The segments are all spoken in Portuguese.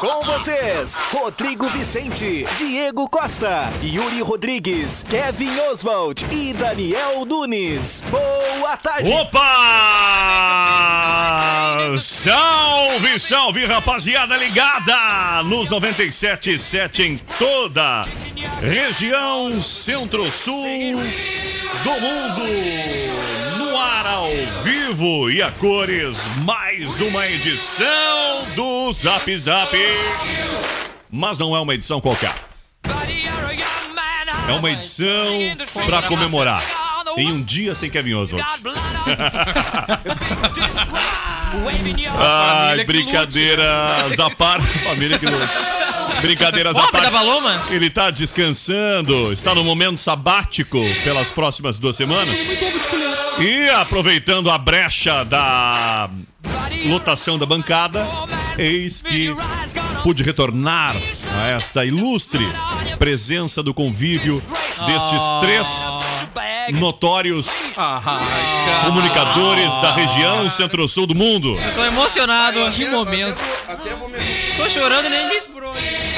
Com vocês, Rodrigo Vicente, Diego Costa, Yuri Rodrigues, Kevin Oswald e Daniel Nunes. Boa tarde. Opa! Salve, salve, rapaziada ligada nos 97.7 em toda região centro-sul do mundo. No ar ao vivo e a cores, mais uma edição do Zap Zap. Mas não é uma edição qualquer. É uma edição para comemorar. Em um dia sem Kevin Oswald. Ai, brincadeiras à parte. Família que lute. Brincadeiras à parte. Paloma? Ele tá descansando, está no momento sabático pelas próximas duas semanas. E aproveitando a brecha da lotação da bancada, eis que pude retornar a esta ilustre presença do convívio destes três notórios comunicadores da região centro-sul do mundo. Tô emocionado. Que momento. Tô chorando e nem disse por onde.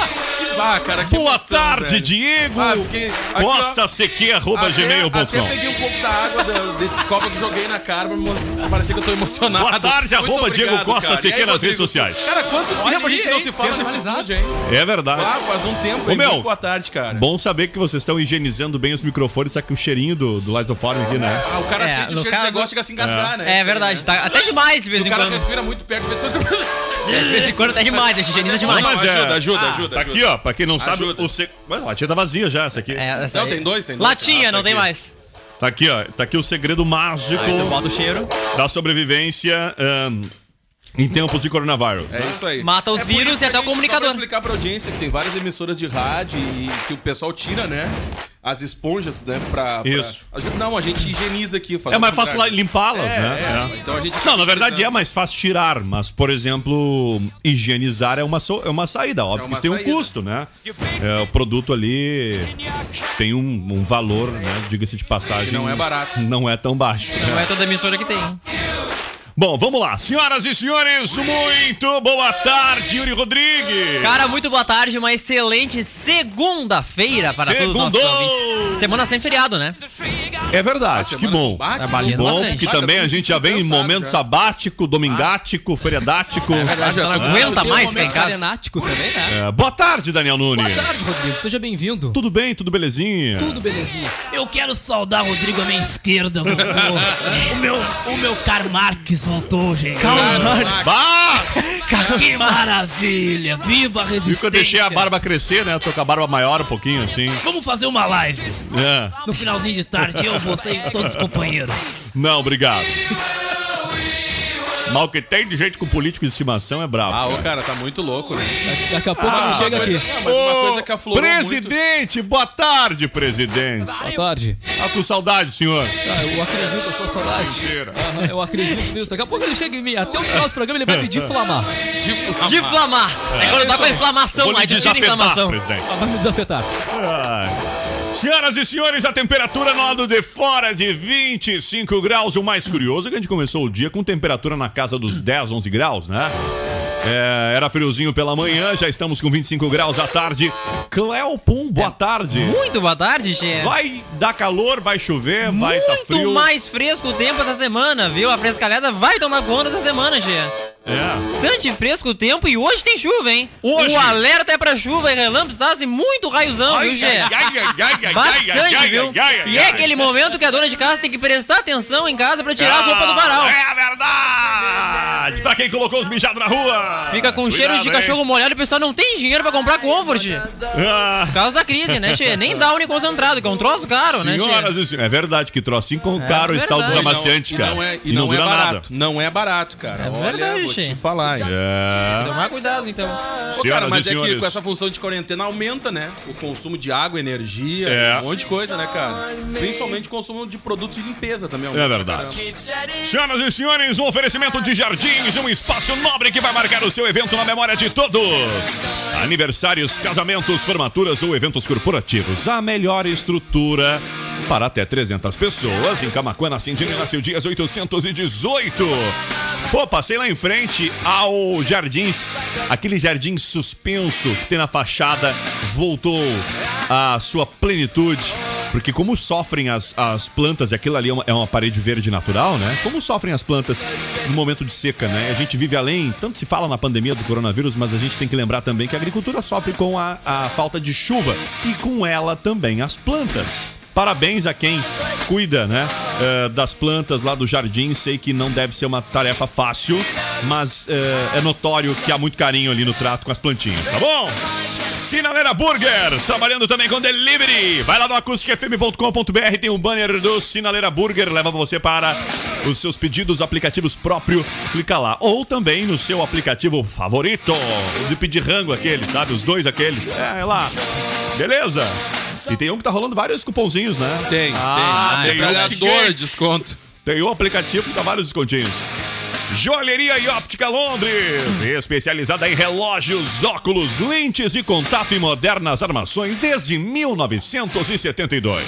Ah, cara, que Boa emoção, tarde, velho. Diego! Ah, fiquei- aqui. Costa CQ, arroba gmail.com. peguei um pouco da água da, de copa que joguei na cara, me- parecia que eu tô emocionado. Boa tarde, Muito arroba Diego obrigado, Costa cara. CQ aí, nas Rodrigo? redes sociais. Cara, quanto tempo a gente não aí, se fala nesse estúdio, hein? É verdade. Ah, faz um tempo, Ô, hein? meu, Boa tarde, cara. Bom saber que vocês estão higienizando bem os microfones, tá com o cheirinho do, do Lysoform aqui, né? Ah, o cara É, sente o cheiro desse negócio, chega a se engasgar, né? É Isso aí, verdade, né? tá até demais de vez em o cara quando. respira muito perto, de vez em quando... De vez em quando até demais, a higieniza demais. Não, mas ajuda, ajuda, Ah, ajuda. Tá ajuda. aqui, ó, pra quem não sabe, Ajuda. o se... Ué, a latinha tá vazia já, essa aqui. É, essa Não, aí. tem dois, tem dois. Latinha, Ah, não tá tem aqui. mais. Tá aqui, ó. Tá aqui o segredo mágico Aí tu bota o cheiro, da sobrevivência ahn, em tempos de coronavírus. É isso aí. mata os É vírus e até o Só comunicador. pra explicar pra audiência que tem várias emissoras de rádio e que o pessoal tira, né? As esponjas, né? Pra. pra- Isso. a gente- não, a gente higieniza aqui. Faz É mais fácil limpá-las, É, né? é. É. Então a gente. Não, na verdade é mais fácil tirar, mas, por exemplo, higienizar é uma, so- é uma saída. Óbvio É que isso tem um custo, né? É, o produto ali tem um, um valor, né? Diga-se de passagem. Que não é barato. Não é tão baixo. Não é toda emissora que tem. Bom, vamos lá. Senhoras e senhores, muito boa tarde, Yuri Rodrigues. Cara, muito boa tarde, uma excelente segunda-feira para todos os nossos Segundou! ouvintes. Semana sem feriado, né? É verdade, que bom. com bate, Trabalhando bom, bastante. porque também a gente já vem em momento já. sabático, domingático, feriadático. É verdade, já não tô- aguenta um mais ficar em casa. Também, né? É, boa tarde, Daniel Nunes. Boa tarde, Rodrigo. Seja bem-vindo. Tudo bem? Tudo belezinha? Tudo belezinha. Eu quero saudar Rodrigo à minha esquerda, voltou. o meu, o meu Karl Marx voltou, gente. Bah! Que maravilha! Viva a resistência! que eu deixei a barba crescer, né? Tô com a barba maior um pouquinho, assim. Vamos fazer uma live É. no finalzinho de tarde, eu, você e todos os companheiros. Não, obrigado. Mal que tem de gente com político de estimação é bravo. Ah, ô, cara, tá muito louco, né? Daqui a pouco ele chega Coisa- aqui. Ah, mas uma coisa que aflorou presidente, boa tarde, presidente. Boa tarde. Tá com saudade, senhor. Ah, eu acredito, eu sou saudade. Mentira. Aham, eu acredito nisso. Daqui a pouco ele chega em mim. Até o final do programa ele vai me diflamar. De inflamar. É quando tá com a inflamação a desafetar, inflamação. presidente. Ah, Vai me desafetar. Ai. Senhoras e senhores, a temperatura no lado de fora de 25 graus. O mais curioso é que a gente começou o dia com temperatura na casa dos 10, 11 graus, né? É, era friozinho pela manhã, já estamos com 25 graus à tarde. Cleopum, boa tarde. Muito boa tarde, Che. Vai dar calor, vai chover, vai tá Muito frio. mais fresco o tempo essa semana, viu? A frescalhada vai tomar conta essa semana, Che. É. Tanto fresco o tempo e hoje tem chuva, hein? Hoje? O alerta é pra chuva e relâmpagos? Assim, muito raiozão, viu, Che? Bastante, viu? E é aquele momento que a dona de casa tem que prestar atenção em casa pra tirar as roupas do varal. É verdade! Pra quem colocou os mijados na rua. Fica com cheiro de Cuidado, hein? cachorro molhado e o pessoal não tem dinheiro pra comprar Comfort. Ah, Por causa da crise, né, tchê? Nem dá concentrado, que é um troço caro, né, senhoras tchê? e senhores, é verdade que trocinho com caro está o verdade. desamaciante, E cara. não é, e não é dura barato. nada. Não é barato, cara. É Olha, verdade, vou te falar. hein? É. Tomar cuidado, então. Cara, mas e é que com essa função de quarentena aumenta, né? O consumo de água, energia, É. um monte de coisa, né, cara? Principalmente o consumo de produtos de limpeza também. É verdade. caramba. Senhoras e senhores, um oferecimento de jardins, um espaço nobre que vai marcar o seu evento na memória de todos. Aniversários, casamentos, formaturas ou eventos corporativos. A melhor estrutura para até 300 pessoas. Em Camacuã, na Cindina, nasceu dias 818. Pô, passei lá em frente ao Jardins. Aquele jardim suspenso que tem na fachada voltou à sua plenitude. Porque como sofrem as, as plantas, e aquilo ali é uma, é uma parede verde natural, né? Como sofrem as plantas no momento de seca, né? A gente vive além, tanto se fala na pandemia do coronavírus, mas a gente tem que lembrar também que a agricultura sofre com a, a falta de chuva e com ela também as plantas. Parabéns a quem cuida, né, eh, das plantas lá do jardim. Sei que não deve ser uma tarefa fácil, mas eh, é notório que há muito carinho ali no trato com as plantinhas, tá bom? Sinaleira Burger, trabalhando também com delivery. Vai lá no acusticfm.com.br, tem um banner do Sinaleira Burger, leva você para os seus pedidos, aplicativos próprio, clica lá. Ou também no seu aplicativo favorito, de pedir rango aquele, sabe? Os dois aqueles. É, lá. Beleza? E tem um que tá rolando vários cupomzinhos, né? Tem, Ah, tem. tem um Metralhadora que- de desconto. tem o aplicativo que dá vários descontinhos. Joalheria e Óptica Londres, especializada em relógios, óculos, lentes de contato e modernas armações desde 1972.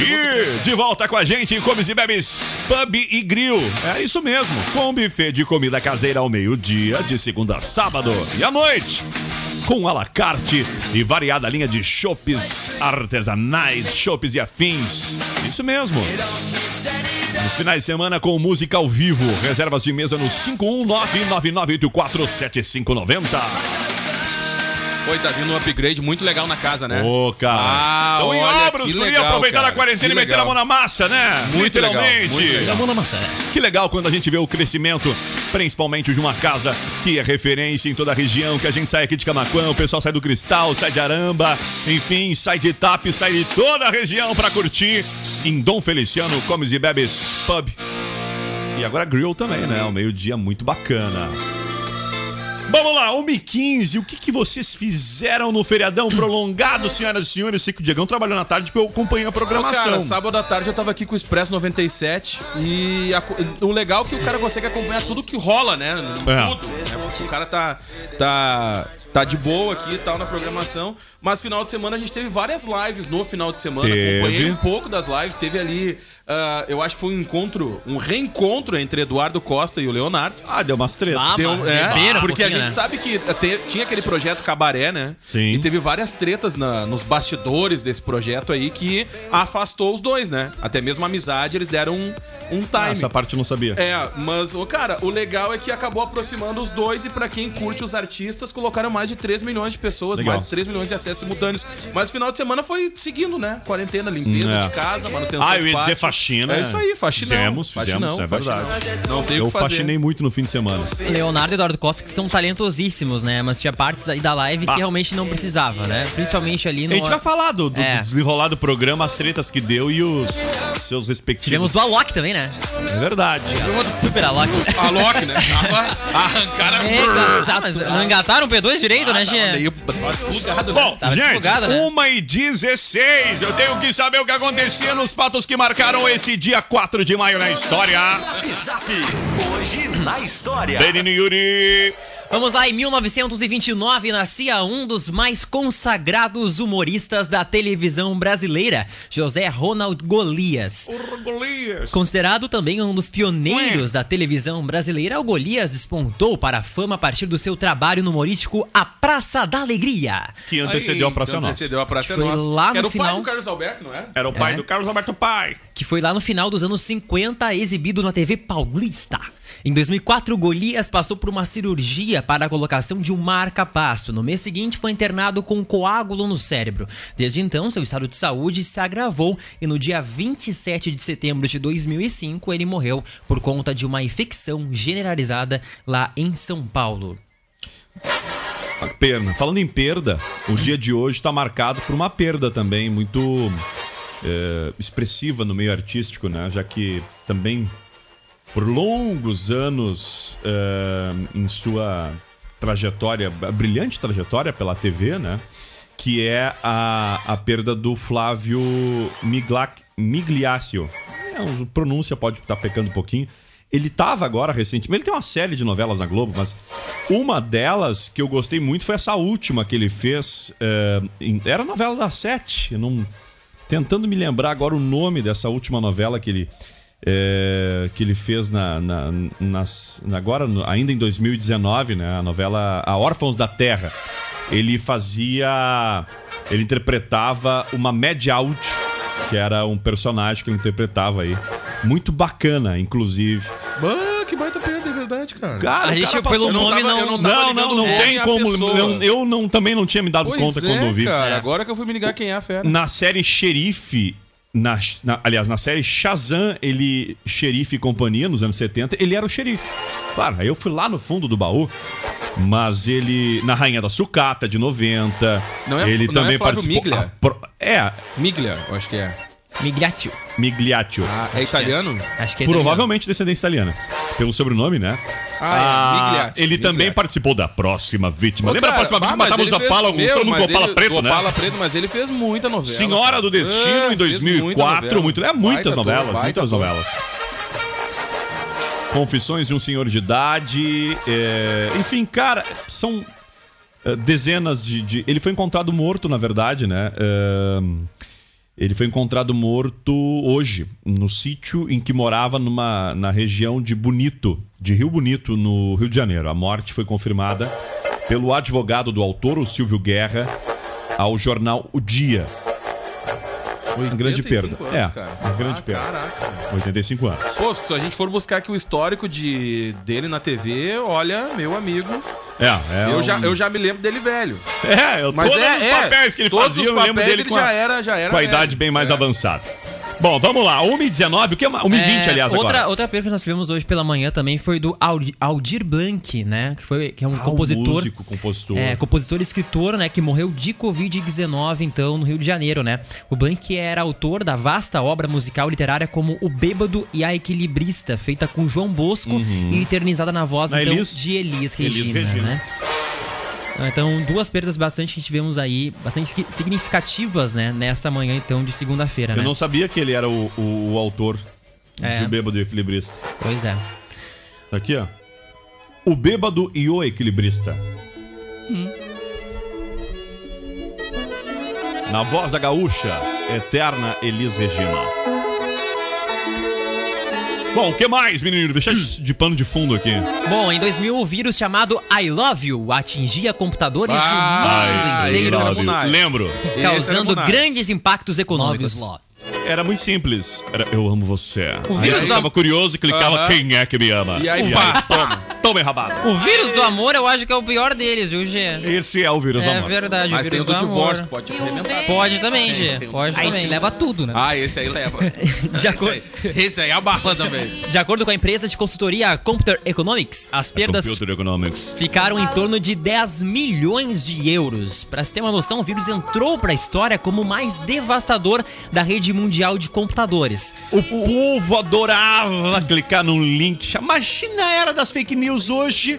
E de volta com a gente, Comes e Bebes Pub e Grill. É isso mesmo, com buffet de comida caseira ao meio-dia, de segunda a sábado e à noite. Com à la carte e variada linha de chopes artesanais, chopes e afins. Isso mesmo. Nos finais de semana com música ao vivo. Reservas de mesa no 519-9984-7590. Oi, tá vindo um upgrade muito legal na casa, né? Ô, cara. Ah, Estão em obras, legal, aproveitar cara, a quarentena que e meter a legal. mão na massa, né? Muito legal, Literalmente. muito legal. Mão na maçã. Que legal quando a gente vê o crescimento, principalmente de uma casa que é referência em toda a região, que a gente sai aqui de Camacuã, o pessoal sai do Cristal, sai de Aramba, enfim, sai de Itap, sai de toda a região pra curtir em Dom Feliciano, Comes e Bebes Pub. E agora Grill também, né? Um meio-dia muito bacana. Vamos lá, 1h15, o que, que vocês fizeram no feriadão prolongado, senhoras e senhores? Eu sei que o Diegão trabalhou na tarde porque eu acompanhei a programação. Cara, sábado à tarde eu tava aqui com o Expresso 97 e a o legal é que o cara consegue acompanhar tudo que rola, né? É. Tudo. né? O cara tá, tá, tá de boa aqui e tal na programação. Mas final de semana a gente teve várias lives no final de semana. Teve. Acompanhei um pouco das lives. Teve ali, ah, eu acho que foi um encontro, um reencontro entre Eduardo Costa e o Leonardo. Ah, deu umas tretas. Ah, Deu- é, beberam um porque a pouquinho, gente né? sabe que te- tinha aquele projeto Cabaré, né? Sim. E teve várias tretas na- nos bastidores desse projeto aí que afastou os dois, né? Até mesmo a amizade, eles deram um, um Ah, time. Essa parte eu não sabia. É, mas, ô, cara, o legal é que acabou aproximando os dois e pra quem curte os artistas, colocaram mais de 3 milhões de pessoas, Legal. mais de 3 milhões de acessos simultâneos. Mas o final de semana foi seguindo, né? Quarentena, limpeza É. de casa, manutenção Ah, eu ia dizer faxina. É isso aí, faxinão. Fizemos, fizemos, Faxinão, é verdade. faxinão. Não tem o Eu que fazer. faxinei muito no fim de semana. Leonardo e Eduardo Costa que são talentosíssimos, né? Mas tinha partes aí da live Bah. que realmente não precisava, né? Principalmente ali no. A gente vai falar do, do, É. do desenrolar do programa, as tretas que deu e os seus respectivos. Tivemos do Alok também, né? É verdade. Super Alok. A Loki, né? Tava arrancaram É, ah, mas não engataram o P2 direito, né, Gia? meio plugado, né? Bom, Tava gente, desplugado, né? 1 e 16 Eu tenho que saber o que acontecia nos fatos que marcaram esse dia 4 de maio na história. Zap Zap. Hoje na história. Benino Yuri. Vamos lá, em 1929 nascia um dos mais consagrados humoristas da televisão brasileira, José Ronald Golias. Golias. Considerado também um dos pioneiros da televisão brasileira, o Golias despontou para a fama a partir do seu trabalho no humorístico A Praça da Alegria. Que antecedeu a Praça Então, Nossa. Antecedeu a Praça Foi Nossa. lá Que era no o final. pai do Carlos Alberto, não era? Era o pai É. do Carlos Alberto Pai. que foi lá no final dos anos 50, exibido na TV Paulista. Em 2004, Golias passou por uma cirurgia para a colocação de um marca-passo. No mês seguinte, foi internado com um coágulo no cérebro. Desde então, seu estado de saúde se agravou e no dia 27 de setembro de 2005, ele morreu por conta de uma infecção generalizada lá em São Paulo. A perna. Falando em perda, o dia de hoje está marcado por uma perda também muito é, expressiva no meio artístico, né? Já que também por longos anos é, em sua trajetória, brilhante trajetória pela TV, né? Que é a, a perda do Flávio Miglac, Migliaccio. É, pronúncia pode estar pecando um pouquinho. Ele tava agora recentemente. Ele tem uma série de novelas na Globo, mas uma delas que eu gostei muito foi essa última que ele fez. é, em- era a novela da Sete. Não, tentando me lembrar agora o nome dessa última novela que ele. É, que ele fez na, na- nas, agora, no- ainda em 2019, né? A novela A Órfãos da Terra. Ele fazia. Ele interpretava uma Mad Out, que era um personagem que ele interpretava aí. Muito bacana, inclusive. Que baita perda, é verdade, cara. Cara, A gente, cara pelo passou- eu não nome, tava- não. não Não, não, não o nome tem como. Eu, eu não, também não tinha me dado Pois conta é, quando eu vi. cara. É. Agora que eu fui me ligar quem é a fera. Na série Xerife, na, na- aliás, na série Shazam, ele, xerife e companhia, nos anos 70, ele era o xerife. Claro, aí eu fui lá no fundo do baú, mas ele, na Rainha da Sucata, de 90, Não é- ele não também é participou... Miglia? a pro- é, Miglia, eu acho que é. Migliaccio. Migliaccio. Ah, é italiano? Acho que é Provavelmente descendência italiana. Pelo sobrenome, né? Ah, é, Migliaccio, ele também Migliaccio. participou da próxima vítima. Ô, Lembra cara, a próxima ah, vítima? mas Matamos ele a fez- pala, meu, todo mundo mas com ele- preto, né? opala preto, mas ele fez muita novela. Senhora cara. do Destino Ah, em fez 2004, muita muito, é muitas Baita novelas, muitas novelas. Confissões de um Senhor de Idade, é, enfim, cara, são é, dezenas de, de- Ele foi encontrado morto, na verdade, né? É, ele foi encontrado morto hoje, no sítio em que morava numa, na região de Bonito, de Rio Bonito, no Rio de Janeiro. A morte foi confirmada pelo advogado do autor, o Silvio Guerra, ao jornal O Dia. Uma grande 85 perda. anos, é, cara. uma grande Ah, perda. Caraca. 85 anos. Pô, se a gente for buscar aqui o histórico de, dele na TV, olha, meu amigo, É, é eu, um- já, eu já me lembro dele velho. É, eu, Mas todos é, os é, papéis que ele fazia, eu lembro dele ele com a, já era- já era com a velho. idade bem mais É. avançada. Bom, vamos lá. 1h19, o que é uma- 1h20, É, aliás, outra, agora. outra perda que nós tivemos hoje pela manhã também foi do Aldi- Aldir Blanc, né? Que, foi, que é um Ah, compositor. músico, compositor. É, compositor e escritor, né? Que morreu de Covid-19, então, no Rio de Janeiro, né? O Blanc era autor da vasta obra musical literária como O Bêbado e a Equilibrista, feita com João Bosco e eternizada na voz Na então, Elis- de Elis Elis Regina, Regina. né? Então, duas perdas bastante que tivemos aí, bastante significativas, né? Nessa manhã, então, de segunda-feira, Eu né? não sabia que ele era o, o- o autor É. de O Bêbado e o Equilibrista. Pois é. Tá aqui, ó. O Bêbado e o Equilibrista. Na voz da gaúcha, eterna Elis Regina. Bom, o que mais, menino? Deixa de, de pano de fundo aqui. Bom, em 2000, o vírus chamado I Love You atingia computadores Ah, do mundo inteiro, love. Lembro. Esse causando grandes impactos econômicos. Era muito simples. Era eu amo você. O Aí vírus eu ficava curioso e clicava quem é que me ama. E aí, pá, toma. Toma enrabado. O vírus do amor, eu acho que é o pior deles, viu, Gê? Esse é o vírus do É amor. verdade, Mas o tem o vírus do do divórcio, amor. que pode te arrebentar. Pode também, Gê. Pode Aí também. te leva tudo, né? Ah, esse aí leva. De esse, acordo, aí, esse aí é a também. de acordo com a empresa de consultoria Computer Economics, as perdas Computer Economics. ficaram em torno de 10 milhões de euros. Pra se ter uma noção, o vírus entrou pra história como o mais devastador da rede mundial de computadores. O povo adorava clicar num link. Imagina a era das fake news hoje,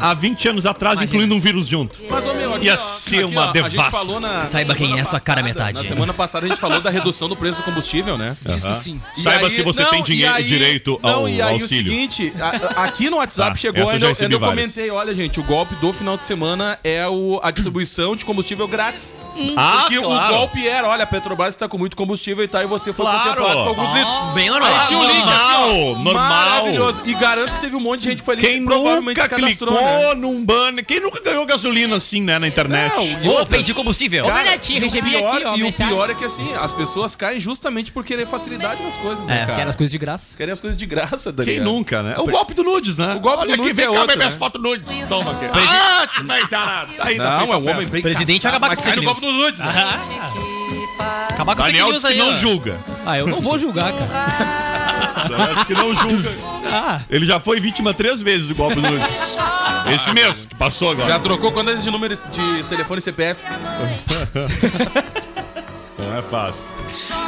há 20 anos atrás, incluindo um vírus junto. Mas, ô, meu, aqui, Ia ó, ser aqui, uma ó, devassa. Na, Saiba quem é sua cara passada- metade. Na semana passada a gente falou da redução do preço do combustível, né? Diz que sim. E Saiba aí- se você não, tem dinheiro, aí- direito ao não, e aí auxílio. o seguinte, a- aqui no WhatsApp Tá, chegou, ainda, ainda eu comentei, olha gente, o golpe do final de semana é o, a distribuição de combustível grátis. Ah, Porque claro. o golpe era, olha, a Petrobras está com muito combustível e tal, e você foi Claro. contemplado com alguns Ah, litros. bem normal. Aí tinha um link assim, ó, Normal. Maravilhoso. E garanto que teve um monte de gente que foi ali Quem que nunca clicou né? num banner? Quem nunca ganhou gasolina assim, né, na internet? Não, Ô, perdi combustível. Ô, Cara, Benetinho, e o pior, aqui, ó, E o pior é que assim, as pessoas caem justamente por querer facilidade nas coisas, É, né, cara? Quero as coisas de graça. Querem as coisas de graça, Daniel. Quem nunca, né? O golpe do nudes, né? O golpe Olha do aqui, nudes vem é cá, outro, bebe né? as fotos nudes. Toma aqui. Ah. Aí, tá Não, é um festa. homem bem Presidente vai acabar nudes, né? Acabar com Daniel que aí, não ó. julga. Ah, eu não vou julgar, cara. Daniel disse que não julga. Ah, Ele já foi vítima três vezes do golpe do nudes. Esse mês que passou agora. Já trocou quantas de números de telefone e CPF? Não é fácil.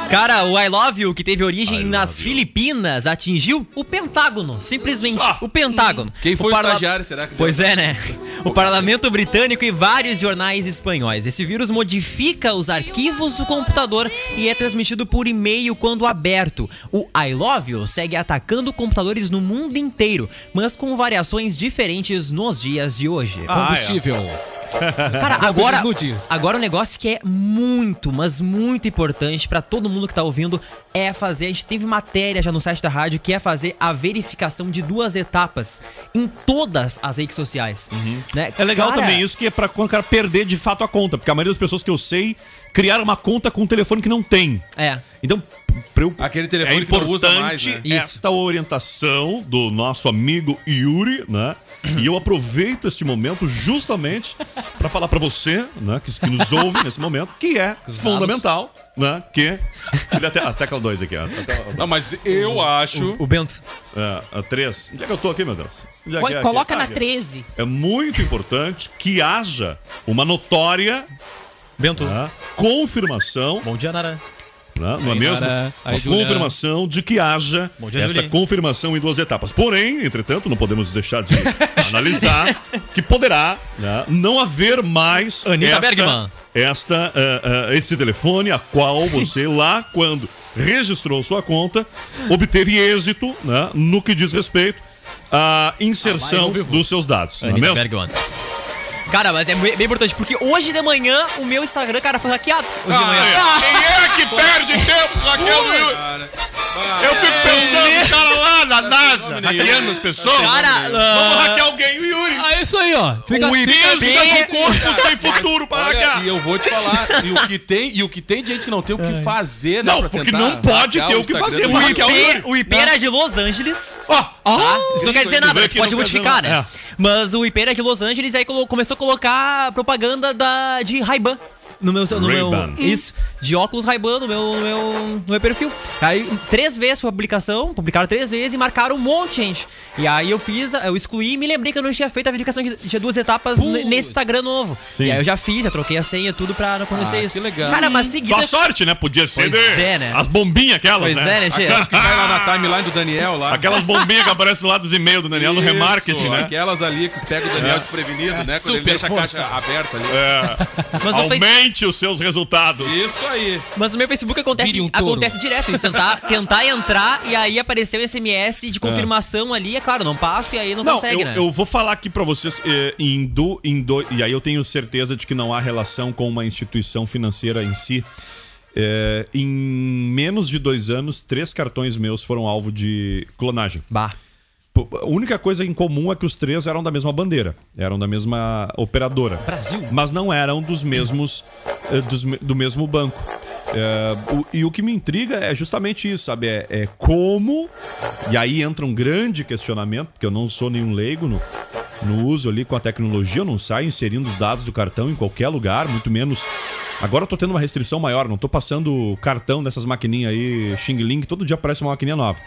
Cara, o I Love You, que teve origem I nas love you. Filipinas, atingiu o Pentágono. Simplesmente Só. o Pentágono. Quem foi o parla- estagiário, será que Pois é, né? O parlamento britânico e vários jornais espanhóis. Esse vírus modifica os arquivos do computador e é transmitido por e-mail quando aberto. O I Love You segue atacando computadores no mundo inteiro, mas com variações diferentes nos dias de hoje. Ah, é. Cara, agora, agora um negócio que é muito, mas muito importante pra todo mundo que tá ouvindo é fazer. A gente teve matéria já no site da rádio que é fazer a verificação de duas etapas em todas as redes sociais. né? É legal Cara, também isso que é pra quando o cara perder de fato a conta. Porque a maioria das pessoas que eu sei criaram uma conta com um telefone que não tem. É. Então, eu, Aquele telefone é que não usa importante mais, né? Isso. esta orientação do nosso amigo Yuri, né? E eu aproveito este momento justamente pra falar pra você, né, que, que nos ouve nesse momento, que é fundamental, né, que ele até a tecla 2 aqui, ó. Até- Não, mas eu acho. O Bento. é, a 3. Onde é que eu tô aqui, meu Deus? Onde é é Coloca aqui? na Ah, aqui. 13. É muito importante que haja uma notória Bento. né, confirmação Bom dia, Nara. né? não é mesmo? Juliana. confirmação de que haja dia, esta Julinho. confirmação em duas etapas. Porém, entretanto, não podemos deixar de analisar que poderá né, não haver mais Anitta Bergman. esta, ah, ah, esse telefone a qual você lá, quando registrou sua conta, obteve êxito né, no que diz respeito à inserção dos seus dados. Não é mesmo? Bergman. Cara, mas é bem importante, porque hoje de manhã o meu Instagram, cara, foi hackeado. Hoje de manhã. Quem é que perde tempo, Raquel Lewis? Eu fico pensando, o cara lá na NASA, hackeando as pessoas. Cara, Vamos ah, hackear alguém, o Yuri. Ah, é isso aí, ó. Fica, O imenso de corpo sem futuro para Olha, hackear. e eu vou te falar, e o que tem, e o que tem de gente que não tem o que fazer, né? Não, pra porque não pode ter o que fazer o Yuri. IP, o IP era de Los Angeles. Ó, Tá? Isso não quer dizer nada, pode modificar, né? Mas o IP era de Los Angeles aí começou a colocar propaganda da, de Ray-Ban. No meu, no meu. Isso. De óculos Ray-Ban no meu, no, meu, no meu perfil. Aí, três vezes foi a publicação, publicaram três vezes e marcaram um monte de gente. E aí eu fiz, eu excluí e me lembrei que eu não tinha feito a verificação de, de duas etapas nesse Instagram novo. Sim. E aí eu já fiz, eu troquei a senha, tudo pra não acontecer Ah, isso. que legal. Cara, mas seguida. Tua sorte, né? Podia ser Pois de- é, né? as bombinhas aquelas, Pois né? é, né? Aquelas que vai lá na timeline do Daniel lá. Aquelas bombinhas que aparecem do lado dos e-mails do Daniel no Isso, remarketing, né? Aquelas ali que pega o Daniel desprevenido, né? Quando ele Super deixa força. a caixa aberta ali. Mas o Face- Aumente os seus resultados. Isso aí. Mas no meu Facebook acontece, um acontece direto isso. Tentar, tentar entrar e aí apareceu SMS de confirmação ali. É claro, não passo e aí não, Não, consegue, eu, né? eu vou falar aqui pra vocês eh, em do, em do, e aí eu tenho certeza de que não há relação com uma instituição financeira em si. Eh, em menos de dois anos, três cartões meus foram alvo de clonagem. Bah. A única coisa em comum é que os três eram da mesma bandeira, eram da mesma operadora. Brasil. Mas não eram dos mesmos eh, dos do mesmo banco. É, o- e o que me intriga é justamente isso, sabe? É, é como. E aí entra um grande questionamento, porque eu não sou nenhum leigo no, no uso ali com a tecnologia, eu não saio inserindo os dados do cartão em qualquer lugar, muito menos. Agora eu tô tendo uma restrição maior, não tô passando cartão dessas maquininhas aí, Xing Ling, todo dia aparece uma maquininha nova.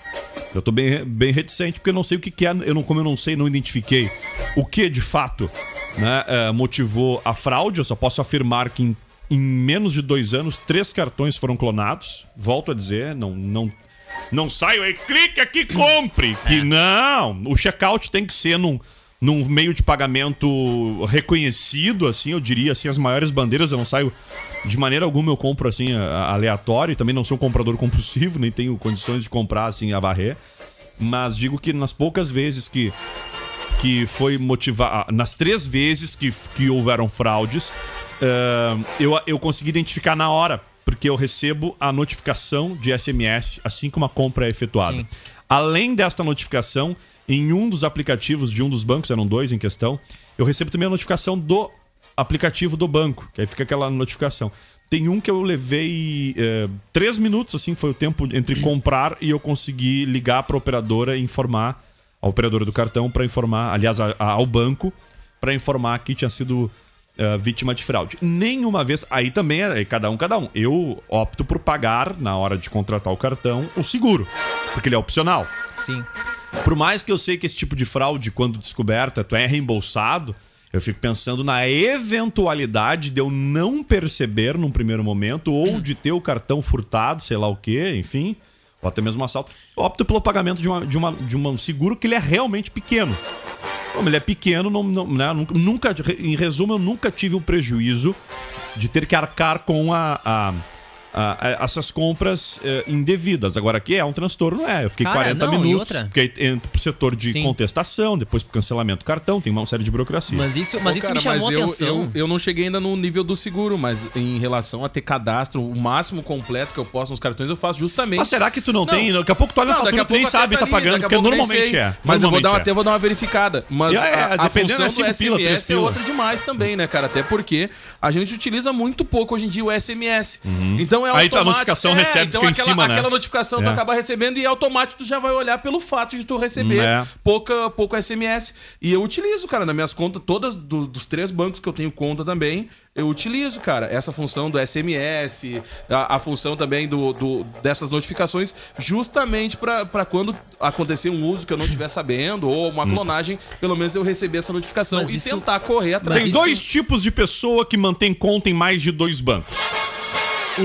Eu tô bem, bem reticente porque eu não sei o que, que é, eu não, como eu não sei, não identifiquei o que de fato né, eh, motivou a fraude. Eu só posso afirmar que em, em menos de dois anos, três cartões foram clonados. Volto a dizer, não, não, não saio aí, clique aqui, compre. Que não, o checkout tem que ser num, num meio de pagamento reconhecido, assim, eu diria, assim, as maiores bandeiras, eu não saio de maneira alguma eu compro assim aleatório, e também não sou um comprador compulsivo, nem tenho condições de comprar assim a varrer, mas digo que nas poucas vezes que que foi motivar nas três vezes que, que houveram fraudes ah, eu, eu consegui identificar na hora, porque eu recebo a notificação de SMS assim que uma compra é efetuada. Sim. Além desta notificação, em um dos aplicativos de um dos bancos, eram dois em questão, eu recebo também a notificação do aplicativo do banco, que aí fica aquela notificação. Tem um que eu levei eh, três minutos, assim, foi o tempo entre comprar e eu consegui ligar para a operadora e informar, a operadora do cartão, para informar, aliás, a- a- ao banco, para informar que tinha sido eh, vítima de fraude. Nenhuma vez, aí também é cada um, cada um. Eu opto por pagar, na hora de contratar o cartão, o seguro, porque ele é opcional. Sim. Por mais que eu sei que esse tipo de fraude, quando descoberta, tu é reembolsado, eu fico pensando na eventualidade de eu não perceber num primeiro momento, ou de ter o cartão furtado, sei lá o quê, enfim, ou até mesmo um assalto. Eu opto pelo pagamento de, uma, de, uma, de um seguro que ele é realmente pequeno. Como ele é pequeno, não, não- né, nunca, em resumo, eu nunca tive um prejuízo de ter que arcar com a, a- a- a- essas compras eh, indevidas. Agora aqui é um transtorno, é. Eu fiquei Cara, 40 não, minutos, porque entra pro setor de Sim. contestação, depois pro cancelamento do cartão, tem uma série de burocracia. Mas isso, mas Ô, isso cara, me chamou a eu, atenção. Eu, eu não cheguei ainda no nível do seguro, mas em relação a ter cadastro, o máximo completo que eu posso nos cartões, eu faço justamente. Mas será que tu não, Não. tem? Daqui a pouco tu olha a Não, fatura a e tu nem sabe tá ali, pagando, a porque normalmente é. Mas eu vou dar, uma, Normalmente até vou dar uma verificada. Mas É, é, a, a dependendo função é do pila, SMS é outra demais também, né, cara? Até porque a gente utiliza muito pouco hoje em dia o SMS. Então é Uhum. Aí automático. a notificação é, recebe, então fica em aquela, cima, né? aquela notificação tu É. acaba recebendo e automático tu já vai olhar pelo fato de tu receber É. pouca, pouco SMS. E eu utilizo, cara, nas minhas contas, todas do- dos três bancos que eu tenho conta também, eu utilizo, cara, essa função do SMS, a, a função também do, do- dessas notificações, justamente pra pra quando acontecer um uso que eu não estiver sabendo, ou uma clonagem, pelo menos eu receber essa notificação Mas e isso- tentar correr atrás. Tem isso- dois tipos de pessoa que mantém conta em mais de dois bancos.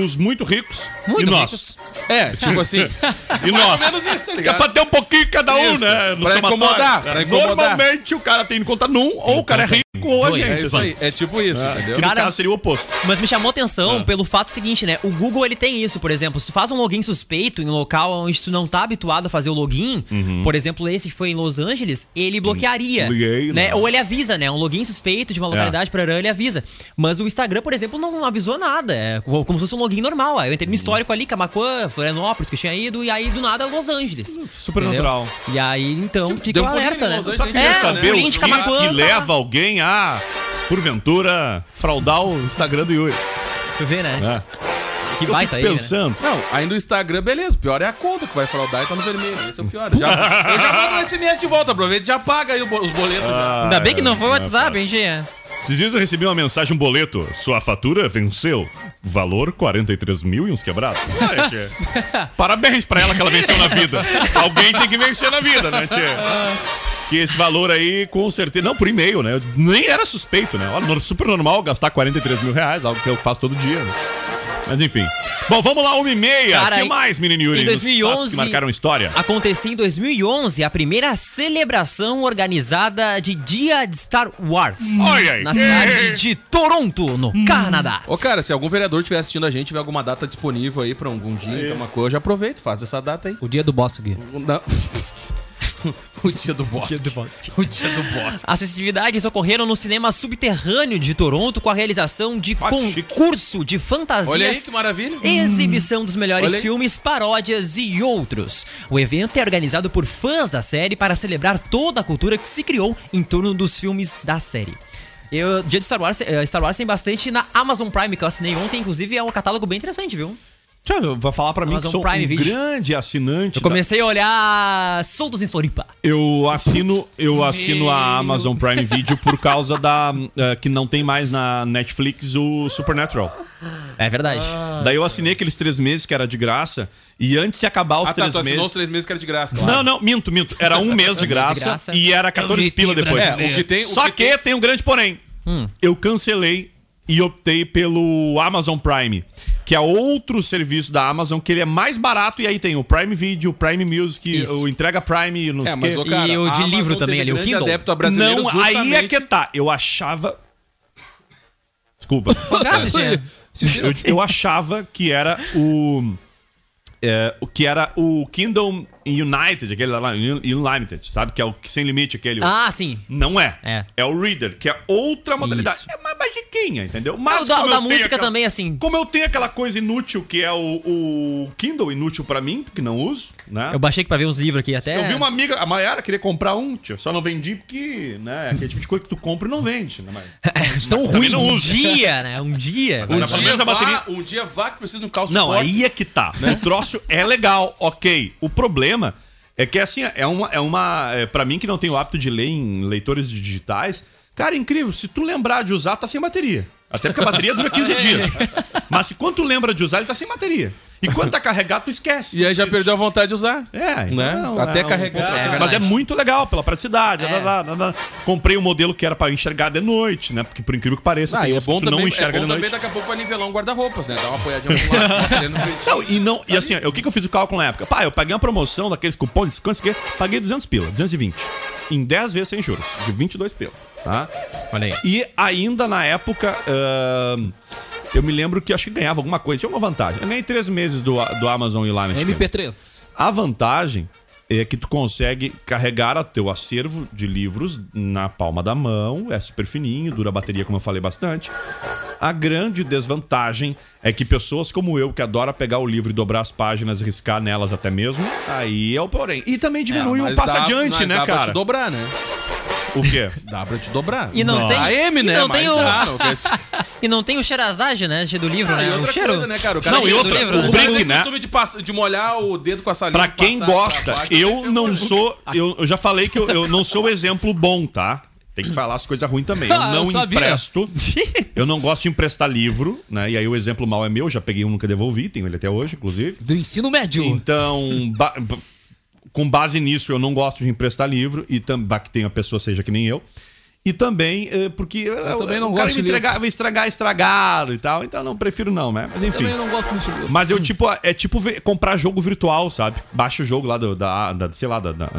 Os muito ricos Muito e nós. ricos. É, tipo assim. E nós. menos isso, tá é ligado? pra ter um pouquinho cada um, Isso. né? Pra somatório. incomodar, pra incomodar. Normalmente o cara tem conta num, ou o cara é rico, agência. É isso aí, é tipo isso, entendeu? Que Cara, no caso seria o oposto. Mas me chamou Ah. atenção pelo fato seguinte, né? O Google ele tem isso, por exemplo, se tu faz um login suspeito em um local onde tu não tá habituado a fazer o login, por exemplo, esse que foi em Los Angeles, ele bloquearia, Uhum. Liguei, né? não. Ou ele avisa, né? Um login suspeito de uma localidade para ele avisa. Mas o Instagram, por exemplo, não avisou nada, é como se fosse um login normal. Eu entrei no Uhum. histórico ali, Camacuã, Florianópolis, que eu tinha ido, e aí do nada Los Angeles. Super Entendeu? natural. E aí então fica um alerta, né? Los Só Angeles, queria É, saber o que, que tá- leva alguém a, porventura, fraudar o Instagram do Yuri. Tu vê, né? É. Que Eu baita fico aí, né? pensando. Não, ainda o Instagram, beleza. O pior é a conta que vai fraudar e tá no vermelho. Esse é o pior. Já, eu já mando um SMS de volta, aproveita e já paga aí o os boletos. já. Ainda bem que não Ah, foi o WhatsApp, hein, Tia? Esses dias eu recebi uma mensagem, um boleto. Sua fatura venceu. Valor 43 mil e uns quebrados. Ué, tchê. Parabéns pra ela que ela venceu na vida. Alguém tem que vencer na vida, né, Tchê? Que esse valor aí, com certeza. Não, por e-mail, né? Nem era suspeito, né? Olha, super normal gastar 43 mil reais, algo que eu faço todo dia, né? Mas enfim. Bom, vamos lá, uma e meia. Cara, O que mais, menino Yuri? em nos fatos 2011 Que marcaram história. Acontecia em 2011 a primeira celebração organizada de Dia de Star Wars. Olha aí. Na cidade de Toronto, no Canadá. Ô, cara, se algum vereador estiver assistindo a gente, tiver alguma data disponível aí pra algum dia, alguma coisa, já aproveita, faz essa data aí. O dia do boss aqui. Não. o dia do bosque. O dia do bosque. As festividades ocorreram no cinema subterrâneo de Toronto com a realização de Ah, chique. concurso de fantasias. Olha aí que maravilha. Exibição dos melhores filmes, paródias e outros. O evento é organizado por fãs da série para celebrar toda a cultura que se criou em torno dos filmes da série. Eu, dia de Star Wars, eh, Star Wars tem bastante na Amazon Prime, que eu assinei ontem, inclusive é um catálogo bem interessante, viu? Vai falar pra mim que sou Prime um grande assinante. Eu comecei a olhar Soltos em Floripa. Eu assino, eu assino a Amazon Prime Video por causa da eh, que não tem mais na Netflix o Supernatural. É verdade. Daí eu assinei aqueles três meses que era de graça e antes de acabar os Ah, tá, três tu assinou meses. os três meses que era de graça, claro. Não, não, minto, minto. Era um mês de graça, graça. e era 14 jeitinho pila depois. É, o que tem... o Só que, tem- tem um grande porém. Eu cancelei e optei pelo Amazon Prime, que é outro serviço da Amazon que ele é mais barato e aí tem o Prime Video, o Prime Music, Isso. o Entrega Prime, não É, sei o mas quê. o cara, E o de Amazon livro também ali, o Kindle. adepto a brasileiros Não, aí é que tá. Eu achava. Desculpa. Tia. eu, eu achava que era o. É, o que era o Kingdom United, aquele lá, Un- Unlimited, sabe? Que é o que sem limite, aquele. Ah, sim. Não é. É. É o Reader, que é outra modalidade. Isso. É, basiquinha, entendeu? Mas o da, como o da música aquela- também, assim. Como eu tenho aquela coisa inútil que é o, o Kindle, inútil pra mim, porque não uso, né? Eu baixei pra ver uns livros aqui até. Eu vi uma amiga, a Mayara, queria comprar um, tio. Só não vendi porque, né? É aquele tipo de coisa que tu compra e não vende, né? Mas... tão Também ruim. não Um usa. dia, né? Um dia. Um Um dia, vá, bateria- um dia vá que precisa de um calço Não, forte. aí é que tá. O troço é legal, ok. O problema é que, assim, é uma. É uma é, para mim que não tenho o hábito de ler em leitores digitais, cara, é incrível. Se tu lembrar de usar, tá sem bateria. Até porque a bateria dura 15 dias. Mas se quando tu lembra de usar, ele tá sem bateria. E quando tá carregado, tu esquece. E aí já perdeu a vontade de usar. É, então, Né? não, Até é um- carregar. é, É mas é muito legal pela praticidade. É. blá, blá, blá, blá. Comprei um modelo que era pra enxergar de noite, né? Porque por incrível que pareça, Ah, tem é bom também, não é enxerga bom de também noite. daqui a pouco pra nivelar um guarda-roupas, né? Dar uma apoiadinha pro lado. Não, e, não, e assim, o que, que eu fiz o cálculo na época? Pá, eu paguei uma promoção daqueles cupons, quantos que? Paguei 200 pila, 220. Em 10 vezes sem juros, de 22 pila, tá? Olha aí. E ainda na época, ahn, eu me lembro que acho que ganhava alguma coisa, tinha uma vantagem. Eu ganhei 3 meses do, do Amazon e lá MP3. A vantagem é que tu consegue carregar o teu acervo de livros na palma da mão, é super fininho, dura a bateria, como eu falei bastante. A grande desvantagem é que pessoas como eu, que adora pegar o livro e dobrar as páginas e riscar nelas até mesmo, aí é o porém. E também diminui Mas um passo adiante, né, dá pra cara? te dobrar, né? O quê? Dá pra te dobrar. E não tem- A M, e né? não Mas tem o- dá, não E não tem o cheirazagem, né? do livro, Ah, e né? outra o cheiro. coisa, né, cara? O cara Não, e que- outra, livro, o né? né? costume de, pass- de molhar o dedo com a saliva. Pra quem passar gosta, pra baixo, eu não sou. Eu, eu já falei que eu, eu não sou o exemplo bom, tá? Tem que falar as coisas ruins também. Eu Ah, eu não sabia. empresto. Eu não gosto de emprestar livro, né? E aí o exemplo mal é meu, já peguei um, nunca devolvi, tenho ele até hoje, inclusive. Do ensino médio. Então, com base nisso, eu não gosto de emprestar livro, e também que tenha pessoa seja que nem eu. E também eh, porque eu também não o cara gosto me de livro. entregar, vai estragar estragado e tal, então não prefiro não, né? Mas enfim. Também não gosto muito de livro. Mas eu, tipo, é tipo comprar jogo virtual, sabe? Baixa o jogo lá do- da, da- sei lá, da, da-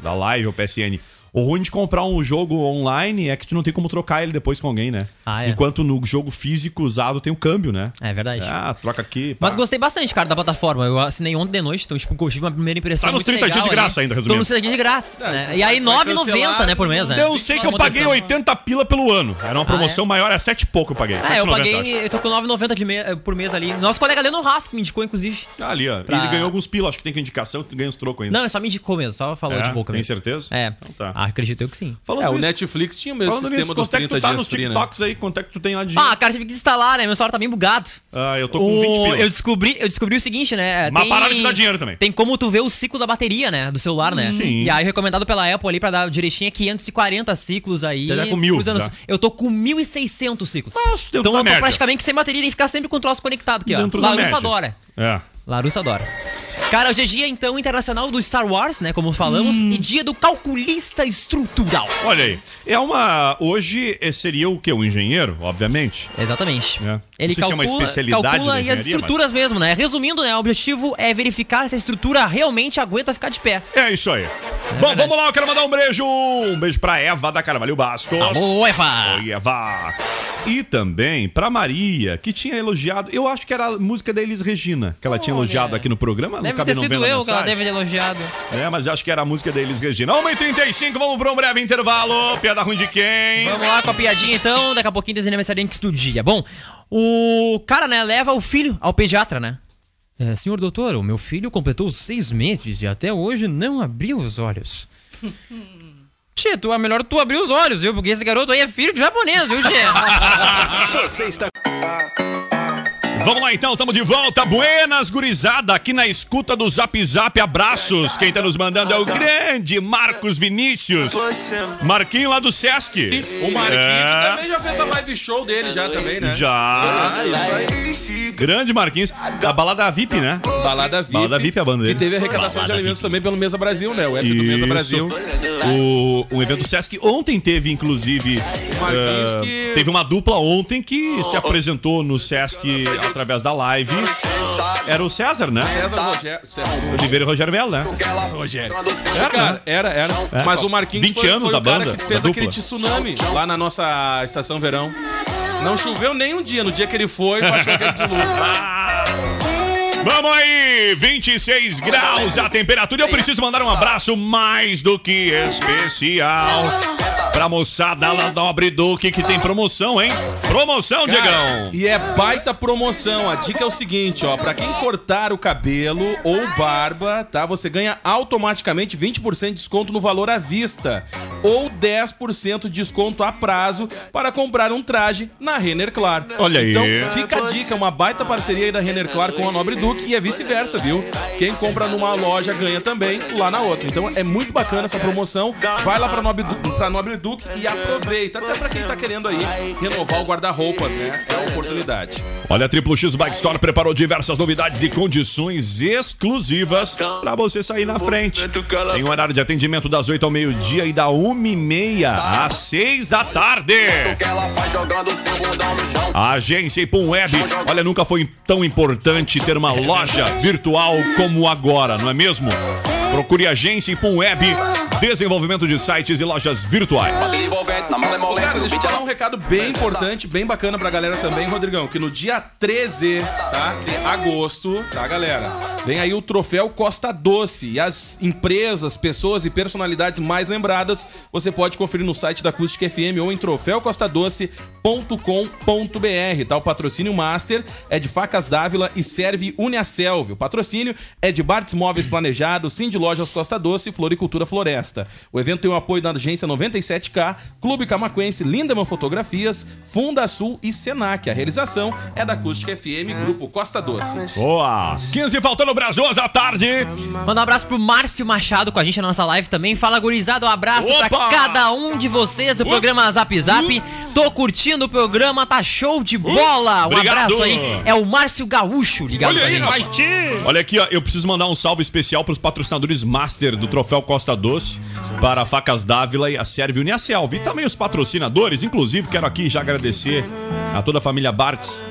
da Live ou PSN. O ruim de comprar um jogo online é que tu não tem como trocar ele depois com alguém, né? Ah, é. Enquanto no jogo físico usado tem o câmbio, né? É verdade. Ah, troca aqui. pá. Mas gostei bastante, cara, da plataforma. Eu assinei ontem de noite, então, tipo, eu tive uma primeira impressão. Tá nos muito 30 dias legal de graça ainda, Tô resumindo. nos 30 dias de graça, né? E aí, vai 9,90, cancelar, né, por mês, né? Eu sei que eu paguei 80 pila pelo ano. Era uma promoção maior, é 7 e pouco eu paguei. Ah, eu 7,90, paguei, acho. eu tô com 9,90 de me- por mês ali. Nosso colega Leno Haas que me indicou, inclusive. Ah, ali, ó. Pra- Ele ganhou alguns pila, acho que tem que indicação, ganha uns trocos ainda. Não, ele só me indicou mesmo, só falou É? de boca Tem mesmo. certeza? É. Então tá. Ah, acredito eu que sim. Falando É, o nisso- Netflix tinha o mesmo sistema nisso, dos quanto é que 30 tu tá dias nos free, né? TikToks aí? Quanto é que tu tem lá de... Ah, cara, tive que instalar, né? Meu celular tá bem bugado. Ah, eu tô com 20 O- pila. eu descobri, eu descobri o seguinte, né? Mas pararam de dar dinheiro também. Tem como tu ver o ciclo da bateria, né? Do celular, né? Sim. E aí, recomendado pela Apple ali pra dar direitinho é 540 ciclos aí. Já tá com mil, já. Eu tô com 1.600 ciclos. Nossa, então eu tô média. praticamente sem bateria e ficar sempre com o troço conectado aqui, ó. Dentro média. adora. É. Larussa adora. Cara, hoje é dia, então, internacional do Star Wars, né? Como falamos, Hum. e dia do calculista estrutural. Olha aí. É uma. Hoje eh, seria o quê? Um engenheiro, obviamente. Exatamente. É. Ele Não sei se é uma calcula, especialidade calcula aí as estruturas mesmo, né? Resumindo, né? O objetivo é verificar se a estrutura realmente aguenta ficar de pé. É isso aí. Bom, vamos lá, eu quero mandar um beijo. Um beijo pra Eva da Carvalho Bastos. Alô, Eva! Oi, Eva. E também pra Maria, que tinha elogiado. Eu acho que era a música da Elis Regina, que ela tinha elogiado aqui no programa. Não Deve acabei ter não sido eu que ela deve ter elogiado. É, mas eu acho que era a música da Elis Regina. 1h35, vamos pra um breve intervalo. Piada ruim de quem? Vamos lá com a piadinha então, daqui a pouquinho dos aniversariantes do dia. Bom, o cara, né, leva o filho ao pediatra, né? É, senhor doutor, o meu filho completou seis meses e até hoje não abriu os olhos. Tia, tu, é melhor tu abrir os olhos, viu? Porque esse garoto aí é filho de japonês, viu, tia? Você está Vamos lá então, estamos de volta. Buenas, gurizada, aqui na escuta do Zap Zap. Abraços. Quem tá nos mandando é o grande Marcos Vinícius. Marquinho lá do Sesc. O Marquinhos É. também já fez a live show dele já também, né? Já. Ah. Grande Marquinhos. Da balada VIP, né? Balada VIP. Balada VIP é a banda dele. Que teve arrecadação de Balada alimentos VIP. também pelo Mesa Brasil, né? O app do Mesa. Brasil. O, um evento Sesc. Ontem teve, inclusive. Marquinhos eh, que- Teve uma dupla ontem que se apresentou no Sesc através da live. Era o César, né? César Rogério. César Oliveira e Rogério Melo, né? Rogério. Era, Cara, né? era, era. Mas o Marquinhos 20 foi, anos foi da o cara banda, que fez aquele tsunami lá na nossa estação verão. Não choveu nem um dia. No dia que ele foi, baixou aquele dilúvio. Vamos aí, 26 graus a temperatura. Eu preciso mandar um abraço mais do que especial Pra moçada lá Nobre Duque que tem promoção, hein? Promoção, Diegão! E é baita promoção. A dica é o seguinte, ó. Pra quem cortar o cabelo ou barba, tá? Você ganha automaticamente 20% de desconto no valor à vista. Ou 10% de desconto a prazo para comprar um traje na Renner Clar. Olha aí. Então, fica a dica. Uma baita parceria aí da Renner Clar com a Nobre Duque e é vice-versa, viu? Quem compra numa loja ganha também lá na outra. Então, é muito bacana essa promoção. Vai lá pra Nobre, Du- pra Nobre Duque e aproveita. Até pra quem tá querendo aí renovar o guarda-roupas, né? É a oportunidade. Olha, a Triplo X Bike Store preparou diversas novidades e condições exclusivas pra você sair na frente. Tem um horário de atendimento das 8 ao meio-dia e da 1 e meia às 6 da tarde. Agência Ipum Web, olha, nunca foi tão importante ter uma loja virtual como agora, não é mesmo? Procure agência Ipum Web, desenvolvimento de sites e lojas virtuais. Cara, deixa eu falar um recado bem importante, bem bacana pra galera também, Rodrigão, que no dia 13, tá, de agosto, tá, galera? Vem aí o troféu Costa Doce e as empresas, pessoas e personalidades mais lembradas, você pode conferir no site da Acústica FM ou em troféucostadoce.com.br, tá? O patrocínio master é de Facas Dávila e serve Uniaselv. O patrocínio é de Bartes Móveis Planejados, Cindy Lojas Costa Doce e Floricultura Floresta. O evento tem o apoio da agência 97K, Clube Camaquense, Lindemann Fotografias, Funda Sul e Senac. A realização é da Acústica FM, Grupo Costa Doce. Boa! 15 faltando para as duas da tarde. Manda um abraço pro Márcio Machado com a gente na nossa live também. Fala, gurizada, um abraço Opa! pra cada um de vocês do programa Zap Zap. Tô curtindo o programa, tá show de bola. Um Obrigado. abraço aí. É o Márcio Gaúcho ligado Olha aí. Olha aqui, ó, eu preciso mandar um salve especial para os patrocinadores master do Troféu Costa Doce, para Facas Dávila e a Serve Uniaselv. E também os patrocinadores, inclusive quero aqui já agradecer a toda a família Bartz,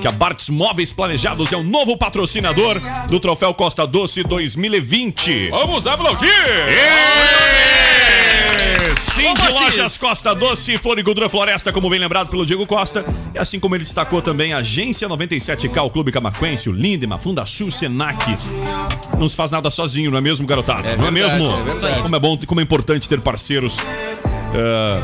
que a Bartz Móveis Planejados é o novo patrocinador do Troféu Costa Doce 2020. Vamos aplaudir! Sim, de lojas Costa Doce, Floricultura Floresta, como bem lembrado pelo Diego Costa. E assim como ele destacou também a Agência 97K, o Clube Camaquense, o Lindemann, Fundasul, o Senac. Não se faz nada sozinho, não é mesmo, garotada? não é verdade, mesmo? é verdade. como é bom, como é importante ter parceiros. ah,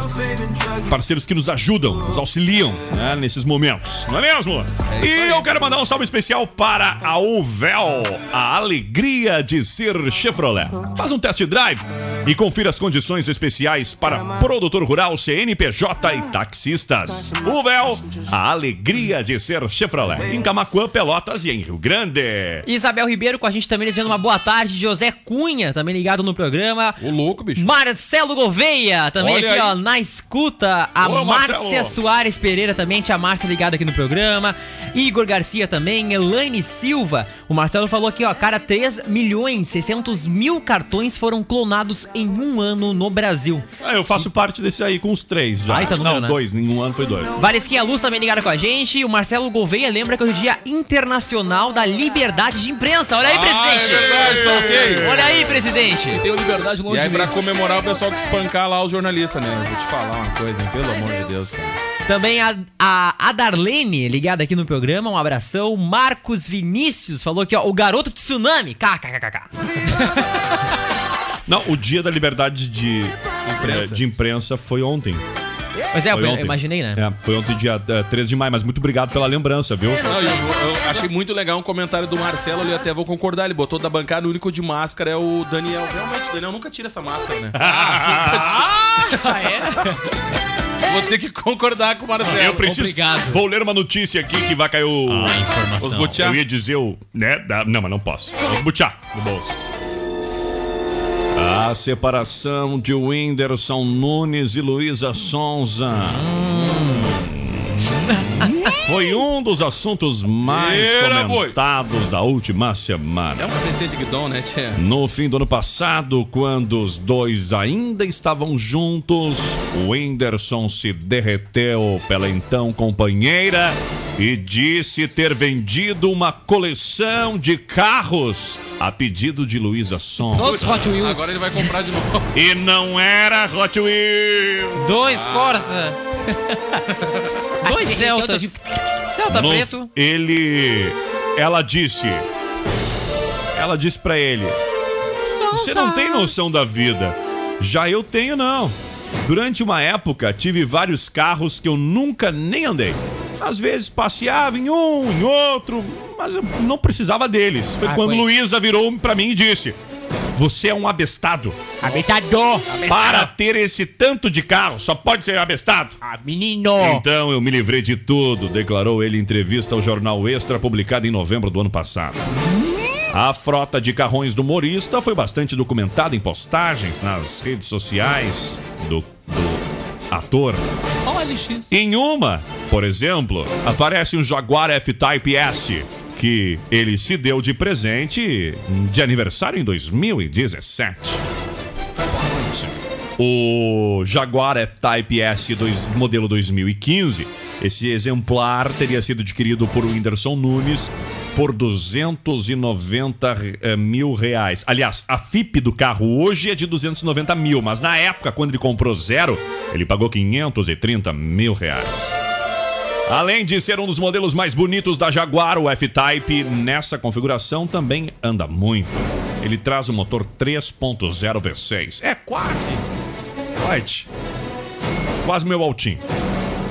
parceiros que nos ajudam, nos auxiliam né, nesses momentos, não é mesmo? e eu quero mandar um salve especial para a Uvel, a alegria de ser Chevrolet. Faz um test drive e confira as condições especiais para produtor rural, CNPJ e taxistas. Uvel, a alegria de ser Chevrolet. Em Camacuã, Pelotas e em Rio Grande. Isabel Ribeiro com a gente também, desejando uma boa tarde. José Cunha, também ligado no programa. Ô, louco, bicho. Marcelo Gouveia, também Olha aqui, aí. ó, na escuta. A Márcia Marcelo. Soares Pereira também, tia Márcia ligada aqui no programa. Igor Garcia também, Elaine Silva. O Marcelo falou aqui, ó, cara, 3 milhões 600 mil cartões foram clonados em um ano no Brasil. Ah, eu faço parte desse aí com os três já. Baita número, Não, né? dois, em um ano foi dois. Valesquinha Luz também ligada com a gente. O Marcelo Gouveia lembra que hoje é o Dia Internacional da Liberdade de Imprensa. Olha aí, presidente! é verdade, tá ok. Olha aí, presidente! Tenho liberdade longe E aí, pra comemorar, o pessoal que espancar lá os jornalistas, né? Eu vou te falar uma coisa, hein? Pelo amor de Deus, cara. Também a, a, a Darlene, ligada aqui no programa, um abração. Marcos Vinícius falou aqui, ó, o garoto tsunami. KKKK. Não, o dia da liberdade de Imprensa. eh, de imprensa foi ontem. Mas é, eu, Foi eu ontem. imaginei, né? É, foi ontem, dia 13 de maio, mas muito obrigado pela lembrança, viu? Não, eu, eu achei muito legal um comentário do Marcelo ali, até vou concordar. Ele botou da bancada, o único de máscara é o Daniel. Realmente, o Daniel nunca tira essa máscara, né? Ah, é? Vou ter que concordar com o Marcelo. Eu preciso. obrigado. Vou ler uma notícia aqui que vai cair o. Os butiá. Eu ia dizer o. Né? da- não, mas não posso. Os butiá no bolso. A separação de Whindersson Nunes e Luísa Sonza. Foi um dos assuntos mais Eira, boi. comentados da última semana. É uma receita de guidon, né, tia? No fim do ano passado, quando os dois ainda estavam juntos, o Whindersson se derreteu pela então companheira e disse ter vendido uma coleção de carros a pedido de Luísa Sonza. Todos Hot Wheels. Agora ele vai comprar de novo. E não era Hot Wheels. Dois Corsa. Dois Celtas. Celta Celta No- preto. Ele. Ela disse. Ela disse pra ele: Você não tem noção da vida. Já eu tenho, não. Durante uma época, tive vários carros que eu nunca nem andei. Às vezes passeava em um, em outro, mas eu não precisava deles. Foi Ah, quando foi. Luísa virou pra mim e disse: Você é um abestado. Abestador. Para ter esse tanto de carro, só pode ser abestado. Ah, menino. Então eu me livrei de tudo, declarou ele em entrevista ao jornal Extra, publicada em novembro do ano passado. A frota de carrões do humorista foi bastante documentada em postagens nas redes sociais do, do ator. Olha o LX. Em uma, por exemplo, aparece um Jaguar F-Type S, que ele se deu de presente de aniversário em 2017. O Jaguar F-Type S dois- modelo 2015. Esse exemplar teria sido adquirido por Whindersson Nunes por 290 eh, mil reais. Aliás, a FIP do carro hoje é de 290 mil, mas na época, quando ele comprou zero, ele pagou 530 mil reais. Além de ser um dos modelos mais bonitos da Jaguar, o F-Type nessa configuração também anda muito. Ele traz o motor 3.0 V6. É quase. Light. Quase meu altinho.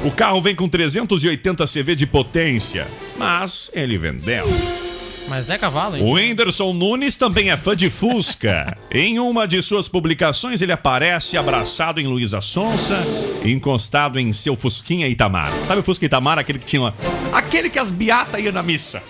O carro vem com 380 CV de potência, mas ele vendeu. Mas é cavalo, hein? O Whindersson Nunes também é fã de Fusca. em uma de suas publicações, ele aparece abraçado em Luísa Sonsa, encostado em seu Fusquinha Itamar. Sabe o Fusca Itamar? Aquele que tinha uma... Aquele que as beatas iam na missa.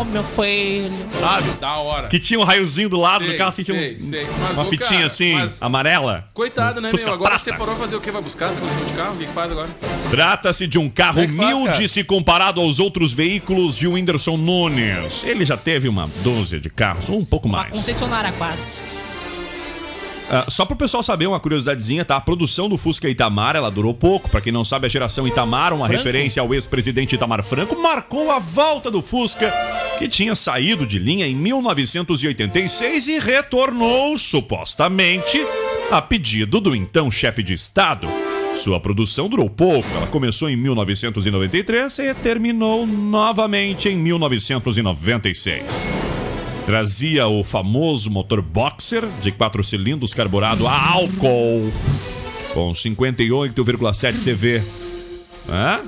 Oh, meu filho. Sabe? Da hora. Que tinha um raiozinho do lado Sei, do carro, assim, tinha sei, um- sei. Mas, uma ô, fitinha cara, assim, mas- amarela. Coitado, né, Fusca meu? Agora prata. você parou fazer o quê? Vai buscar essa condição de carro? O que, que faz agora? Trata-se de um carro é faz, humilde cara? se comparado aos outros veículos de Whindersson Nunes. Ele já teve uma dúzia de carros, ou um pouco Uma mais. concessionária quase. Ah, só pro pessoal saber uma curiosidadezinha, tá? A produção do Fusca Itamar, ela durou pouco. Pra quem não sabe, a geração Itamar, uma Franco? referência ao ex-presidente Itamar Franco, marcou a volta do Fusca, que tinha saído de linha em 1986 e retornou, supostamente, a pedido do então chefe de Estado. Sua produção durou pouco. Ela começou em 1993 e terminou novamente em 1996. Trazia o famoso motor Boxer de quatro cilindros carburado a álcool com 58,7 CV. Hã?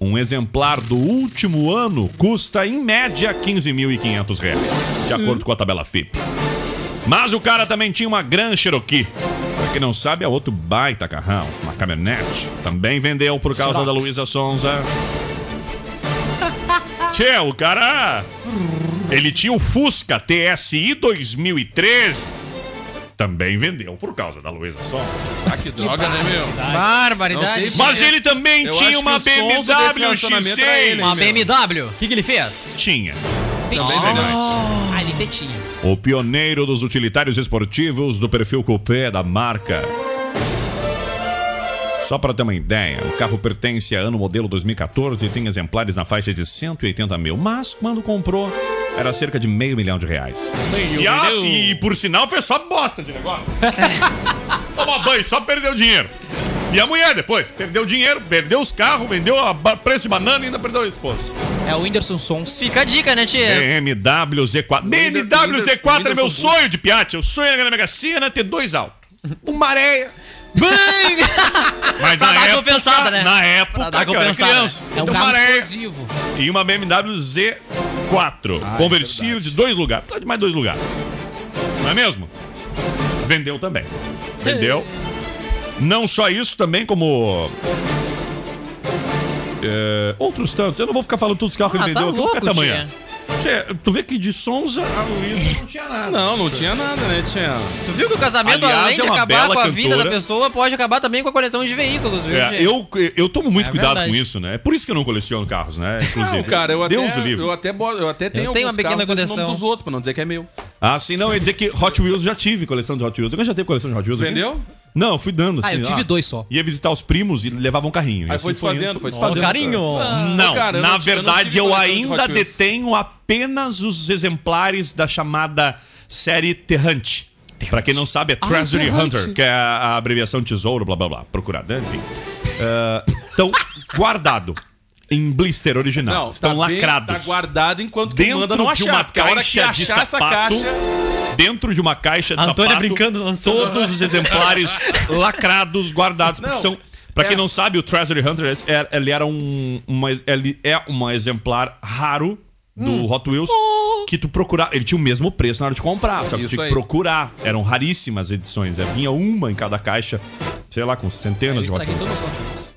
Um exemplar do último ano custa em média 15.500 reais, de acordo com a tabela FIP. Mas o cara também tinha uma Gran Cherokee. Pra quem não sabe, é outro baita carrão, uma caminhonete. Também vendeu por causa da Luísa Sonza. Tchê, o cara. Ele tinha o Fusca TSI 2013. Também vendeu por causa da Luísa Sonza. Ah, que droga, né, meu? Barbaridade. Mas ele também Eu tinha uma que BMW relacionamento era ele, X6. Uma meu. BMW. O que, que ele fez? Tinha. Tetinho. verdade. Ah, ele tetinho. O pioneiro dos utilitários esportivos do perfil coupé da marca. Só para ter uma ideia, o carro pertence a ano modelo 2014 e tem exemplares na faixa de 180 mil, mas quando comprou era cerca de meio milhão de reais. e, a- e por sinal fez só bosta de negócio. Toma banho, só perdeu dinheiro. E a mulher depois perdeu dinheiro, perdeu os carros, vendeu a preço de banana e ainda perdeu a esposa. É o Whindersson Sons. Fica a dica, né, tia? BMW Z4. BMW Z4 é meu sonho de piate. Eu sonho na Mega Sena ter dois altos. Uma areia. Mas Pra na dar época, compensada, né? Na época, Pra dar que eu era compensada, criança. É um Então, carro areia explosivo. E uma BMW Z4. conversível de dois lugares. Precisa de mais dois lugares. Não é mesmo? Vendeu também. Vendeu. Não só isso, também como. é, outros tantos. Eu não vou ficar falando todos os carros que Ah, ele tá vendeu. aqui, vou ficar louco, até amanhã. Tchê, Tu vê que de Sonza a Luísa não tinha nada. Não, não tinha nada, né? Tinha. Tu viu que o casamento, Aliás, além de é uma acabar bela com a vida cantora. da pessoa, pode acabar também com a coleção de veículos, viu, É, gente? eu, eu tomo muito É cuidado verdade. com isso, né? É por isso que eu não coleciono carros, né? Inclusive. Não, cara, eu até, Deus o livre. eu até, bo- eu até tenho, tenho alguns uma pequena carros desse coleção. nome dos outros, pra não dizer que é meu. Ah, sim, não. Eu ia dizer que Hot Wheels já tive coleção de Hot Wheels. Eu já teve coleção de Hot Wheels. aqui? Vendeu? Não, eu fui dando. Ah, Assim, eu tive dois só. Ia visitar os primos e levava um carrinho. E Aí assim foi desfazendo, indo. foi desfazendo. Carinho. Não, Cara, eu na não tive- eu não verdade tive eu, coleção de ainda Hot Wheels. detenho apenas os exemplares da chamada série Terrante. Pra quem não sabe, é Treasury Terrante. Hunter, que é a, abreviação tesouro, blá blá blá, procurado, né? enfim. Então, guardado em blister original. Não, estão tá bem- lacrados. tá guardado enquanto quem Dentro manda não de achar. uma porque a hora que caixa de achar essa sapato, caixa. dentro de uma caixa de Antônia sapato. brincando, lançando. Todos os exemplares lacrados, guardados. Porque Não, são. Pra quem é- não sabe, o Treasury Hunter é- ele era um. Uma, ele é um exemplar raro do Hum. Hot Wheels que tu procurar. Ele tinha o mesmo preço na hora de comprar, só que tinha que procurar. Eram raríssimas edições. É, vinha uma em cada caixa, sei lá, com centenas Eu de Hot Wheels.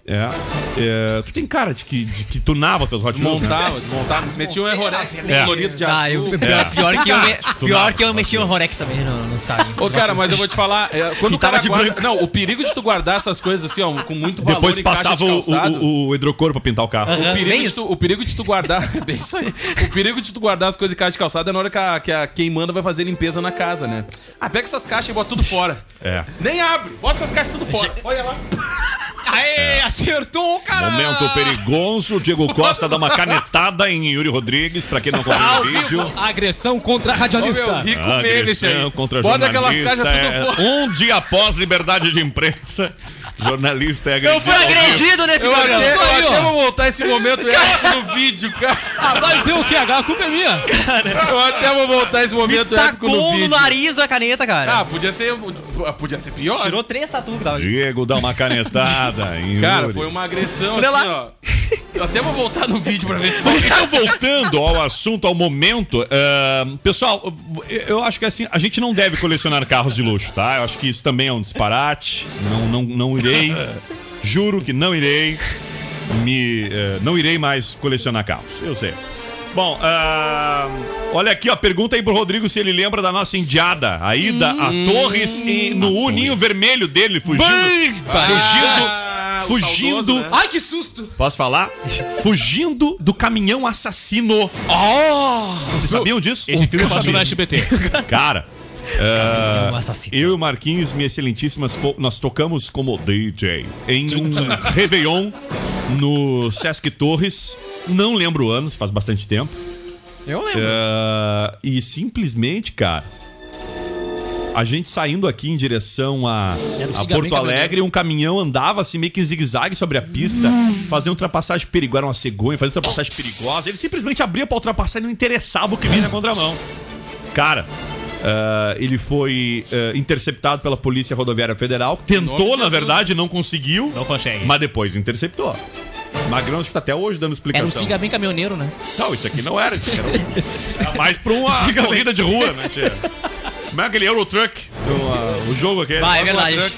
É, é, tu tem cara de que, de que tunava teus Hot Wheels. Né? Desmontava, desmontava. Metia um errorex É. colorido de Ah, azul. eu, pior, pior que eu, me- pior que eu mexi um Rorex também no- nos carrinhos. Ô, cara, mas eu vou te falar, é, quando E o cara guarda... branco. Não, o perigo de tu guardar essas coisas assim, ó, com muito valor Depois em caixa passava de o, calçado, o, o hidrocor pra pintar o carro. O perigo, bem de tu, o perigo de tu guardar. É bem isso aí. O perigo de tu guardar as coisas em caixa de calçada é na hora que, a, que a- quem manda vai fazer limpeza na casa, né? Ah, pega essas caixas e bota tudo fora. É. Nem abre, bota essas caixas tudo fora. Olha lá. Aê, acertou, cara! Momento perigoso. Diego Costa dá uma canetada em Yuri Rodrigues, pra quem não viu o vídeo. agressão contra Ô, radialista. meu, rico Agressão contra Bota aquelas jornalista. caixas tudo fora. é, um dia após liberdade de imprensa, jornalista é agredido. Eu fui agredido nesse Eu programa. até, eu até vou voltar esse momento épico no vídeo, cara. Ah, vai ver o que? A culpa é minha. Eu até vou voltar esse momento épico no Tacou no vídeo. nariz a caneta, cara. Ah, podia ser, podia ser pior. Tirou três tatu que tava. Diego dá uma canetada em Cara, Yuri. foi uma agressão Olha assim, lá. ó. Eu até vou voltar no vídeo pra ver se Então, voltando ao assunto, ao momento, ah, pessoal, eu acho que assim, a gente não deve colecionar carros de luxo, tá? Eu acho que isso também é um disparate. Não, não, não irei. Juro que não irei. Me, eh, não irei mais colecionar carros. Eu sei. Bom, ah, olha aqui, ó, pergunta aí pro Rodrigo se ele lembra da nossa indiada, a ida a Torres e no uninho vermelho dele, fugindo. Ah, fugindo. o fugindo. saudoso, né? Ai, que susto. Posso falar? Fugindo do caminhão assassino. Vocês sabiam disso? Esse filme passou Sabia. no SBT. Cara, assassino. eu e o Marquinhos, minhas excelentíssimas, nós tocamos como DJ em um Réveillon no Sesc Torres. Não lembro o ano, faz bastante tempo. Eu lembro. É, e simplesmente, cara, a gente saindo aqui em direção a, a Porto Alegre, um caminhão andava assim meio que em zigue-zague sobre a pista, fazendo ultrapassagem perigosa, era uma cegonha, fazendo ultrapassagem perigosa. Ele simplesmente abria pra ultrapassar e não interessava o que vinha na contramão. Cara, ah, ele foi ah, interceptado pela Polícia Rodoviária Federal. Tentou, na verdade, não conseguiu. Não consegue. Mas depois interceptou. Magrão acho que tá até hoje dando Era um explicação. siga bem caminhoneiro, né? Não, isso aqui não era. Isso aqui era, um- era mais pra uma corrida de rua, né, tia? Como é aquele Eurotruck? O, ah, o jogo aquele. Vai, é verdade.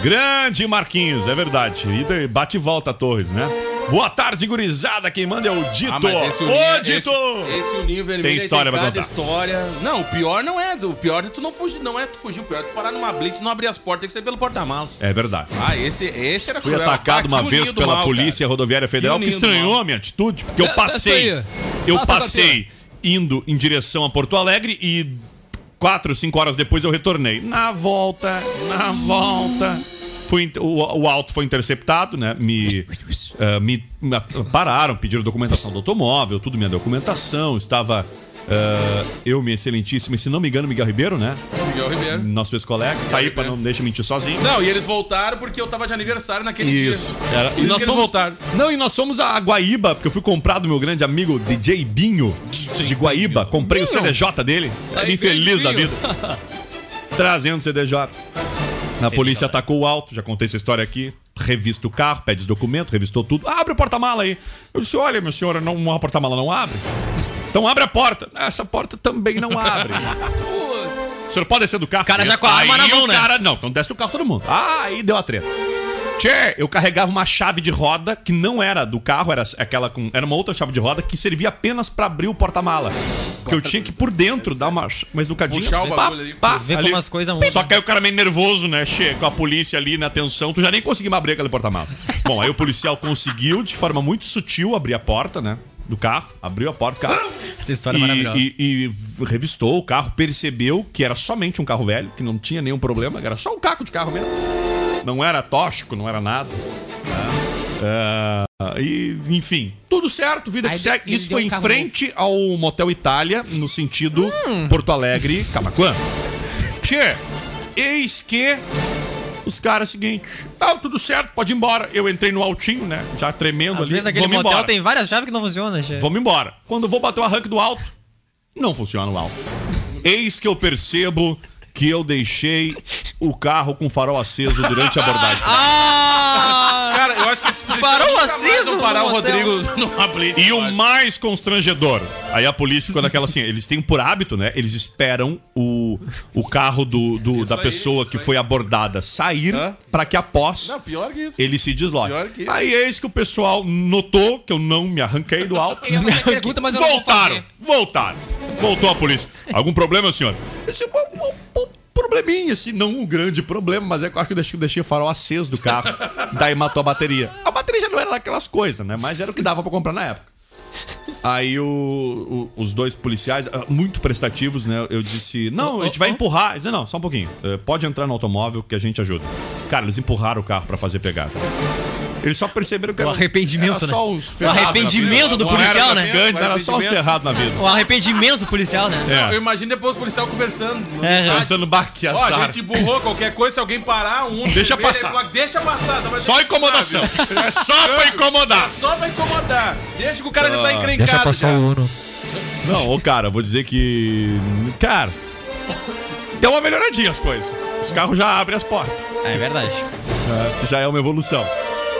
Grande Marquinhos, é verdade. E bate e volta a Torres, né? Boa tarde, gurizada. Quem manda é o Dito. Ah, mas esse Ô, Dito! esse, esse uninho vermelho Tem história pra cada contar. história. Não, o pior não é. O pior é tu não fugir. Não é tu fugir. O pior é tu parar numa blitz e não abrir as portas. Tem que ser pelo porta-malas. É verdade. Ah, esse, esse era Fui cruel. atacado Ah, uma que vez pela mal, Polícia Rodoviária Federal que do estranhou a minha atitude, porque eu passei. Eu passei indo em direção a Porto Alegre e quatro, cinco horas depois eu retornei. Na volta, na volta. Fui, o, o auto foi interceptado, né? Me, eh, me, me pararam, pediram documentação do automóvel, tudo minha documentação. Estava eh, eu, minha excelentíssima, e se não me engano, Miguel Ribeiro, né? Miguel Ribeiro. Nosso ex-colega. Tá aí pra não deixa mentir sozinho. Não, e eles voltaram porque eu tava de aniversário naquele Isso. dia. Era- isso que eles voltaram. Não, e nós fomos a Guaíba, porque eu fui comprar do meu grande amigo DJ Binho de Guaíba. Comprei o CDJ dele. Aí, Bem feliz da Binho. vida. Trazendo o CDJ. A polícia atacou o alto, já contei essa história aqui. Revista o carro, pede os documentos, revistou tudo. Abre o porta-mala aí. Eu disse: olha, meu senhor, não, o porta-mala não abre. Então abre a porta. Essa porta também não abre. O senhor pode descer do carro? O cara já com a arma na mão, né? Cara, não, não desce do carro todo mundo. Ah, aí deu a treta. Tchê, eu carregava uma chave de roda que não era do carro, era aquela com. Era uma outra chave de roda que servia apenas pra abrir o porta-mala. Porque eu tinha que por dentro dar uma, uma esnucadinha. Puxar o pá, bagulho ali. pá, Vê ali. como as coisas mudam. Só que aí o cara meio nervoso, né? Che, com a polícia ali na atenção, tu já nem conseguia mais abrir aquele porta-mala. Bom, aí o policial conseguiu, de forma muito sutil, abrir a porta, né? Do carro, abriu a porta do carro. Essa história é E, maravilhosa. e- e revistou o carro, percebeu que era somente um carro velho, que não tinha nenhum problema, que era só um caco de carro mesmo. Não era tóxico, não era nada. né? É, e, enfim, tudo certo, vida Aí que segue. Isso foi um em carro frente ao Motel Itália, no sentido Hum. Porto Alegre, Camacuã. Tchê, eis que os caras, seguinte, ah, tudo certo, pode ir embora. Eu entrei no altinho, né? Já tremendo Às ali. vezes aquele Vamos motel embora. tem várias chaves que não funcionam, che. Vamos embora. Quando eu vou bater o arranque do alto, não funciona o alto. Eis que eu percebo que eu deixei o carro com farol aceso durante a abordagem. Ah! Eu acho que esse policial Farol nunca mais aceso vão parar o. Rodrigo numa blitz. E o eu mais constrangedor, aí a polícia ficou naquela assim, eles têm por hábito, né? Eles esperam o, o carro do, do- da aí, pessoa que aí. foi abordada sair Hã? pra que após Não, pior que isso. ele se desloque. Pior que isso. Aí eis que o pessoal notou que eu não me arranquei do alto. Eu ia fazer pergunta, mas eu não vou Voltaram, fazer. voltaram. Voltou a polícia. Algum problema, senhor? Esse é um, um- um probleminha, assim, não um grande problema, mas é que eu acho que eu deixei, deixei o farol aceso do carro. Daí matou a bateria. A bateria já não era daquelas coisas, né? Mas era o que dava pra comprar na época. Aí o- o- os dois policiais, ah, muito prestativos, né? Eu disse: Não, a gente vai empurrar. Ele disse, não, só um pouquinho. Eh, Pode entrar no automóvel que a gente ajuda. Cara, eles empurraram o carro pra fazer pegada. Eles só perceberam que O era, arrependimento, era só né? uns O ferrados na arrependimento do Não era policial, né? O Era só arrependimento. ferrados na vida. O arrependimento policial, né? É. Eu imagino depois o policial conversando. É, rádio. Pensando, bah, que Ó, a gente burrou qualquer coisa, se alguém parar, um. Deixa passar. ele Deixa passar. não vai Só incomodação. É só pra incomodar. É só pra incomodar. Deixa que o cara já Ah. tá encrencado. já. Uno. Não, ô cara, vou dizer que. Cara, deu uma melhoradinha as coisas. Os carros já abrem as portas. É verdade. É, já é uma evolução.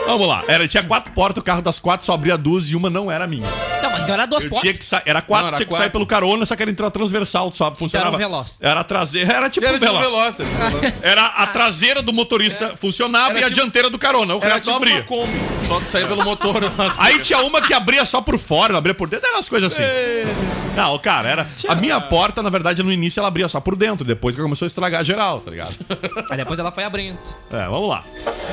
Vamos lá. Era, tinha quatro portas, o carro das quatro só abria duas e uma não era minha. Então era duas portas. tinha que sair. Era quatro, Não, era tinha que quatro. sair pelo carona, só que era entrar transversal, só funcionava. Era um veloz. Era a traseira, era tipo Era um tipo veloz. veloz. Era a traseira do motorista funcionava Era e a tipo- dianteira do carona. O Era resto tipo abria. uma Kombi. Só que saía pelo motor. Aí tinha uma que abria só por fora, não abria por dentro, eram as coisas assim. Não, cara, era. A minha porta, na verdade, no início ela abria só por dentro, depois que começou a estragar geral, tá ligado? Aí depois ela foi abrindo. É, vamos lá.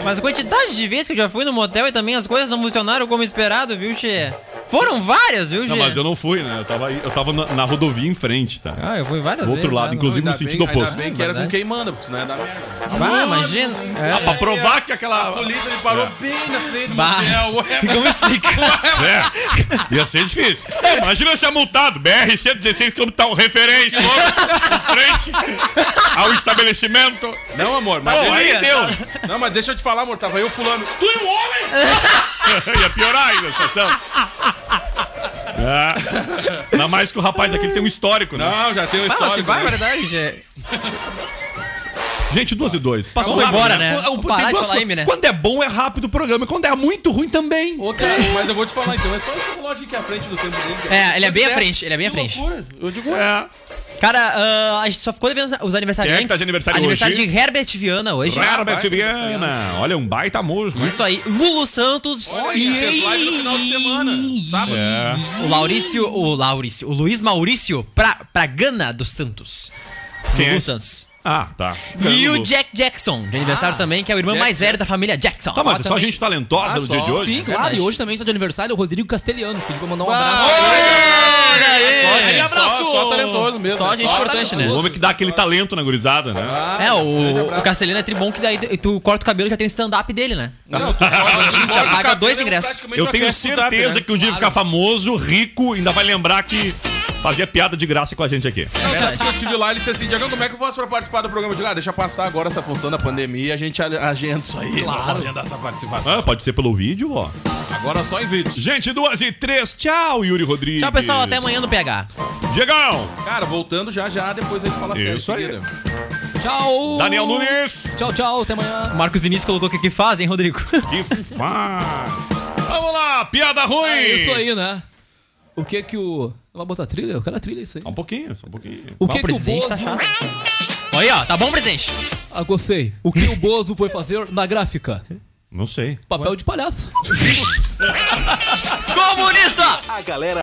Mas a quantidade de vezes que eu já fui no motel e também as coisas não funcionaram como esperado, viu, Tchê? Foram várias, viu, Tchê? Não, mas eu não fui, né? Eu tava, aí- eu tava na, na rodovia em frente, tá? Ah, eu fui várias Do outro vezes. lado, já, inclusive. no Ainda sentido bem- oposto. Ainda bem que era com quem manda, porque senão ia dar merda. não. Ah, imagina. Ah, pra provar que aquela. A polícia me parou bem na frente do Bah. motel. Ué, Como explicar? É, ia ser difícil. Imagina ser multado. BR-116 km tá um referência logo em frente ao estabelecimento. Não, amor, mas Pô, ele- aí deu. Não, mas deixa eu te falar, amor. Tava eu fulano. Tu é um homem! ia piorar ainda a situação. É. Ainda mais que o rapaz aqui tem um histórico, né? Não, já tem uma Fala, história. se vai, verdade. Gente, duas e dois. Passou Vamos rápido, embora, né? Pô, Vamos tem duas aí, né? Quando é bom, é rápido o programa. Quando é muito ruim, também. Ô, cara, mas eu vou te falar então. É só esse relógio aqui à frente do tempo dele. cara. É, ele é bem à frente, ele é bem à Que frente. loucura. Eu digo, É. Cara, ah, a gente só ficou devendo os aniversariantes. Quem é que tá de aniversário Aniversário hoje? de Herbert Viana hoje. Herbert Viana. Olha, um baita músico. Isso aí. Lulu Santos. Olha aí, fez live no final de semana. Sábado. É. O Laurício, o Laurício, o Luiz Maurício pra, Pragana dos Santos. Quem Lulu é? Santos. Ah, tá. E o. Jack Jackson, de aniversário também, que é o irmão Jack mais velho da família Jackson. Tá, mas é só também. gente talentosa Ah, no só. dia de hoje? Sim, claro. E hoje também está de aniversário o Rodrigo Castelhano. Pediu pra mandar um Ah, abraço. Olha Só, aí! gente, abraço! só, só talentoso mesmo. Só gente importante, né? O homem que dá aquele talento na gurizada, né? É, o, o Castelino é tribom que daí tu, tu corta o cabelo e já tem stand-up dele, né? Não, tu já paga dois ingressos. Eu tenho certeza né? que um dia ele ficar famoso, rico, ainda vai lembrar que fazia piada de graça com a gente aqui. É. Eu tive lá, ele disse assim, Diagão, como é que eu faço pra participar do programa? Eu digo, ah, deixa passar agora essa função da pandemia e a gente agenda isso aí. Claro. Agendar essa participação. Ah, pode ser pelo vídeo, ó. Agora só em vídeo. Gente, duas e três. Tchau, Yuri Rodrigues. Tchau, pessoal. Até amanhã no PH. Diegão. Cara, voltando já já, depois a gente fala sério. Isso aí. Tchau. Daniel Nunes. Tchau, tchau. Até amanhã. Marcos Vinícius colocou o que que fazem, Rodrigo? Que faz. Vamos lá, piada ruim. É isso aí, né? O que que o... Vai botar trilha? Eu quero a trilha, isso aí. Só um pouquinho, só um pouquinho. O que o que o presidente Bozo... tá chato. Aí, ó. Tá bom, presidente? Ah, gostei. O que o Bozo foi fazer na gráfica? Não sei. Papel de palhaço. Comunista! A galera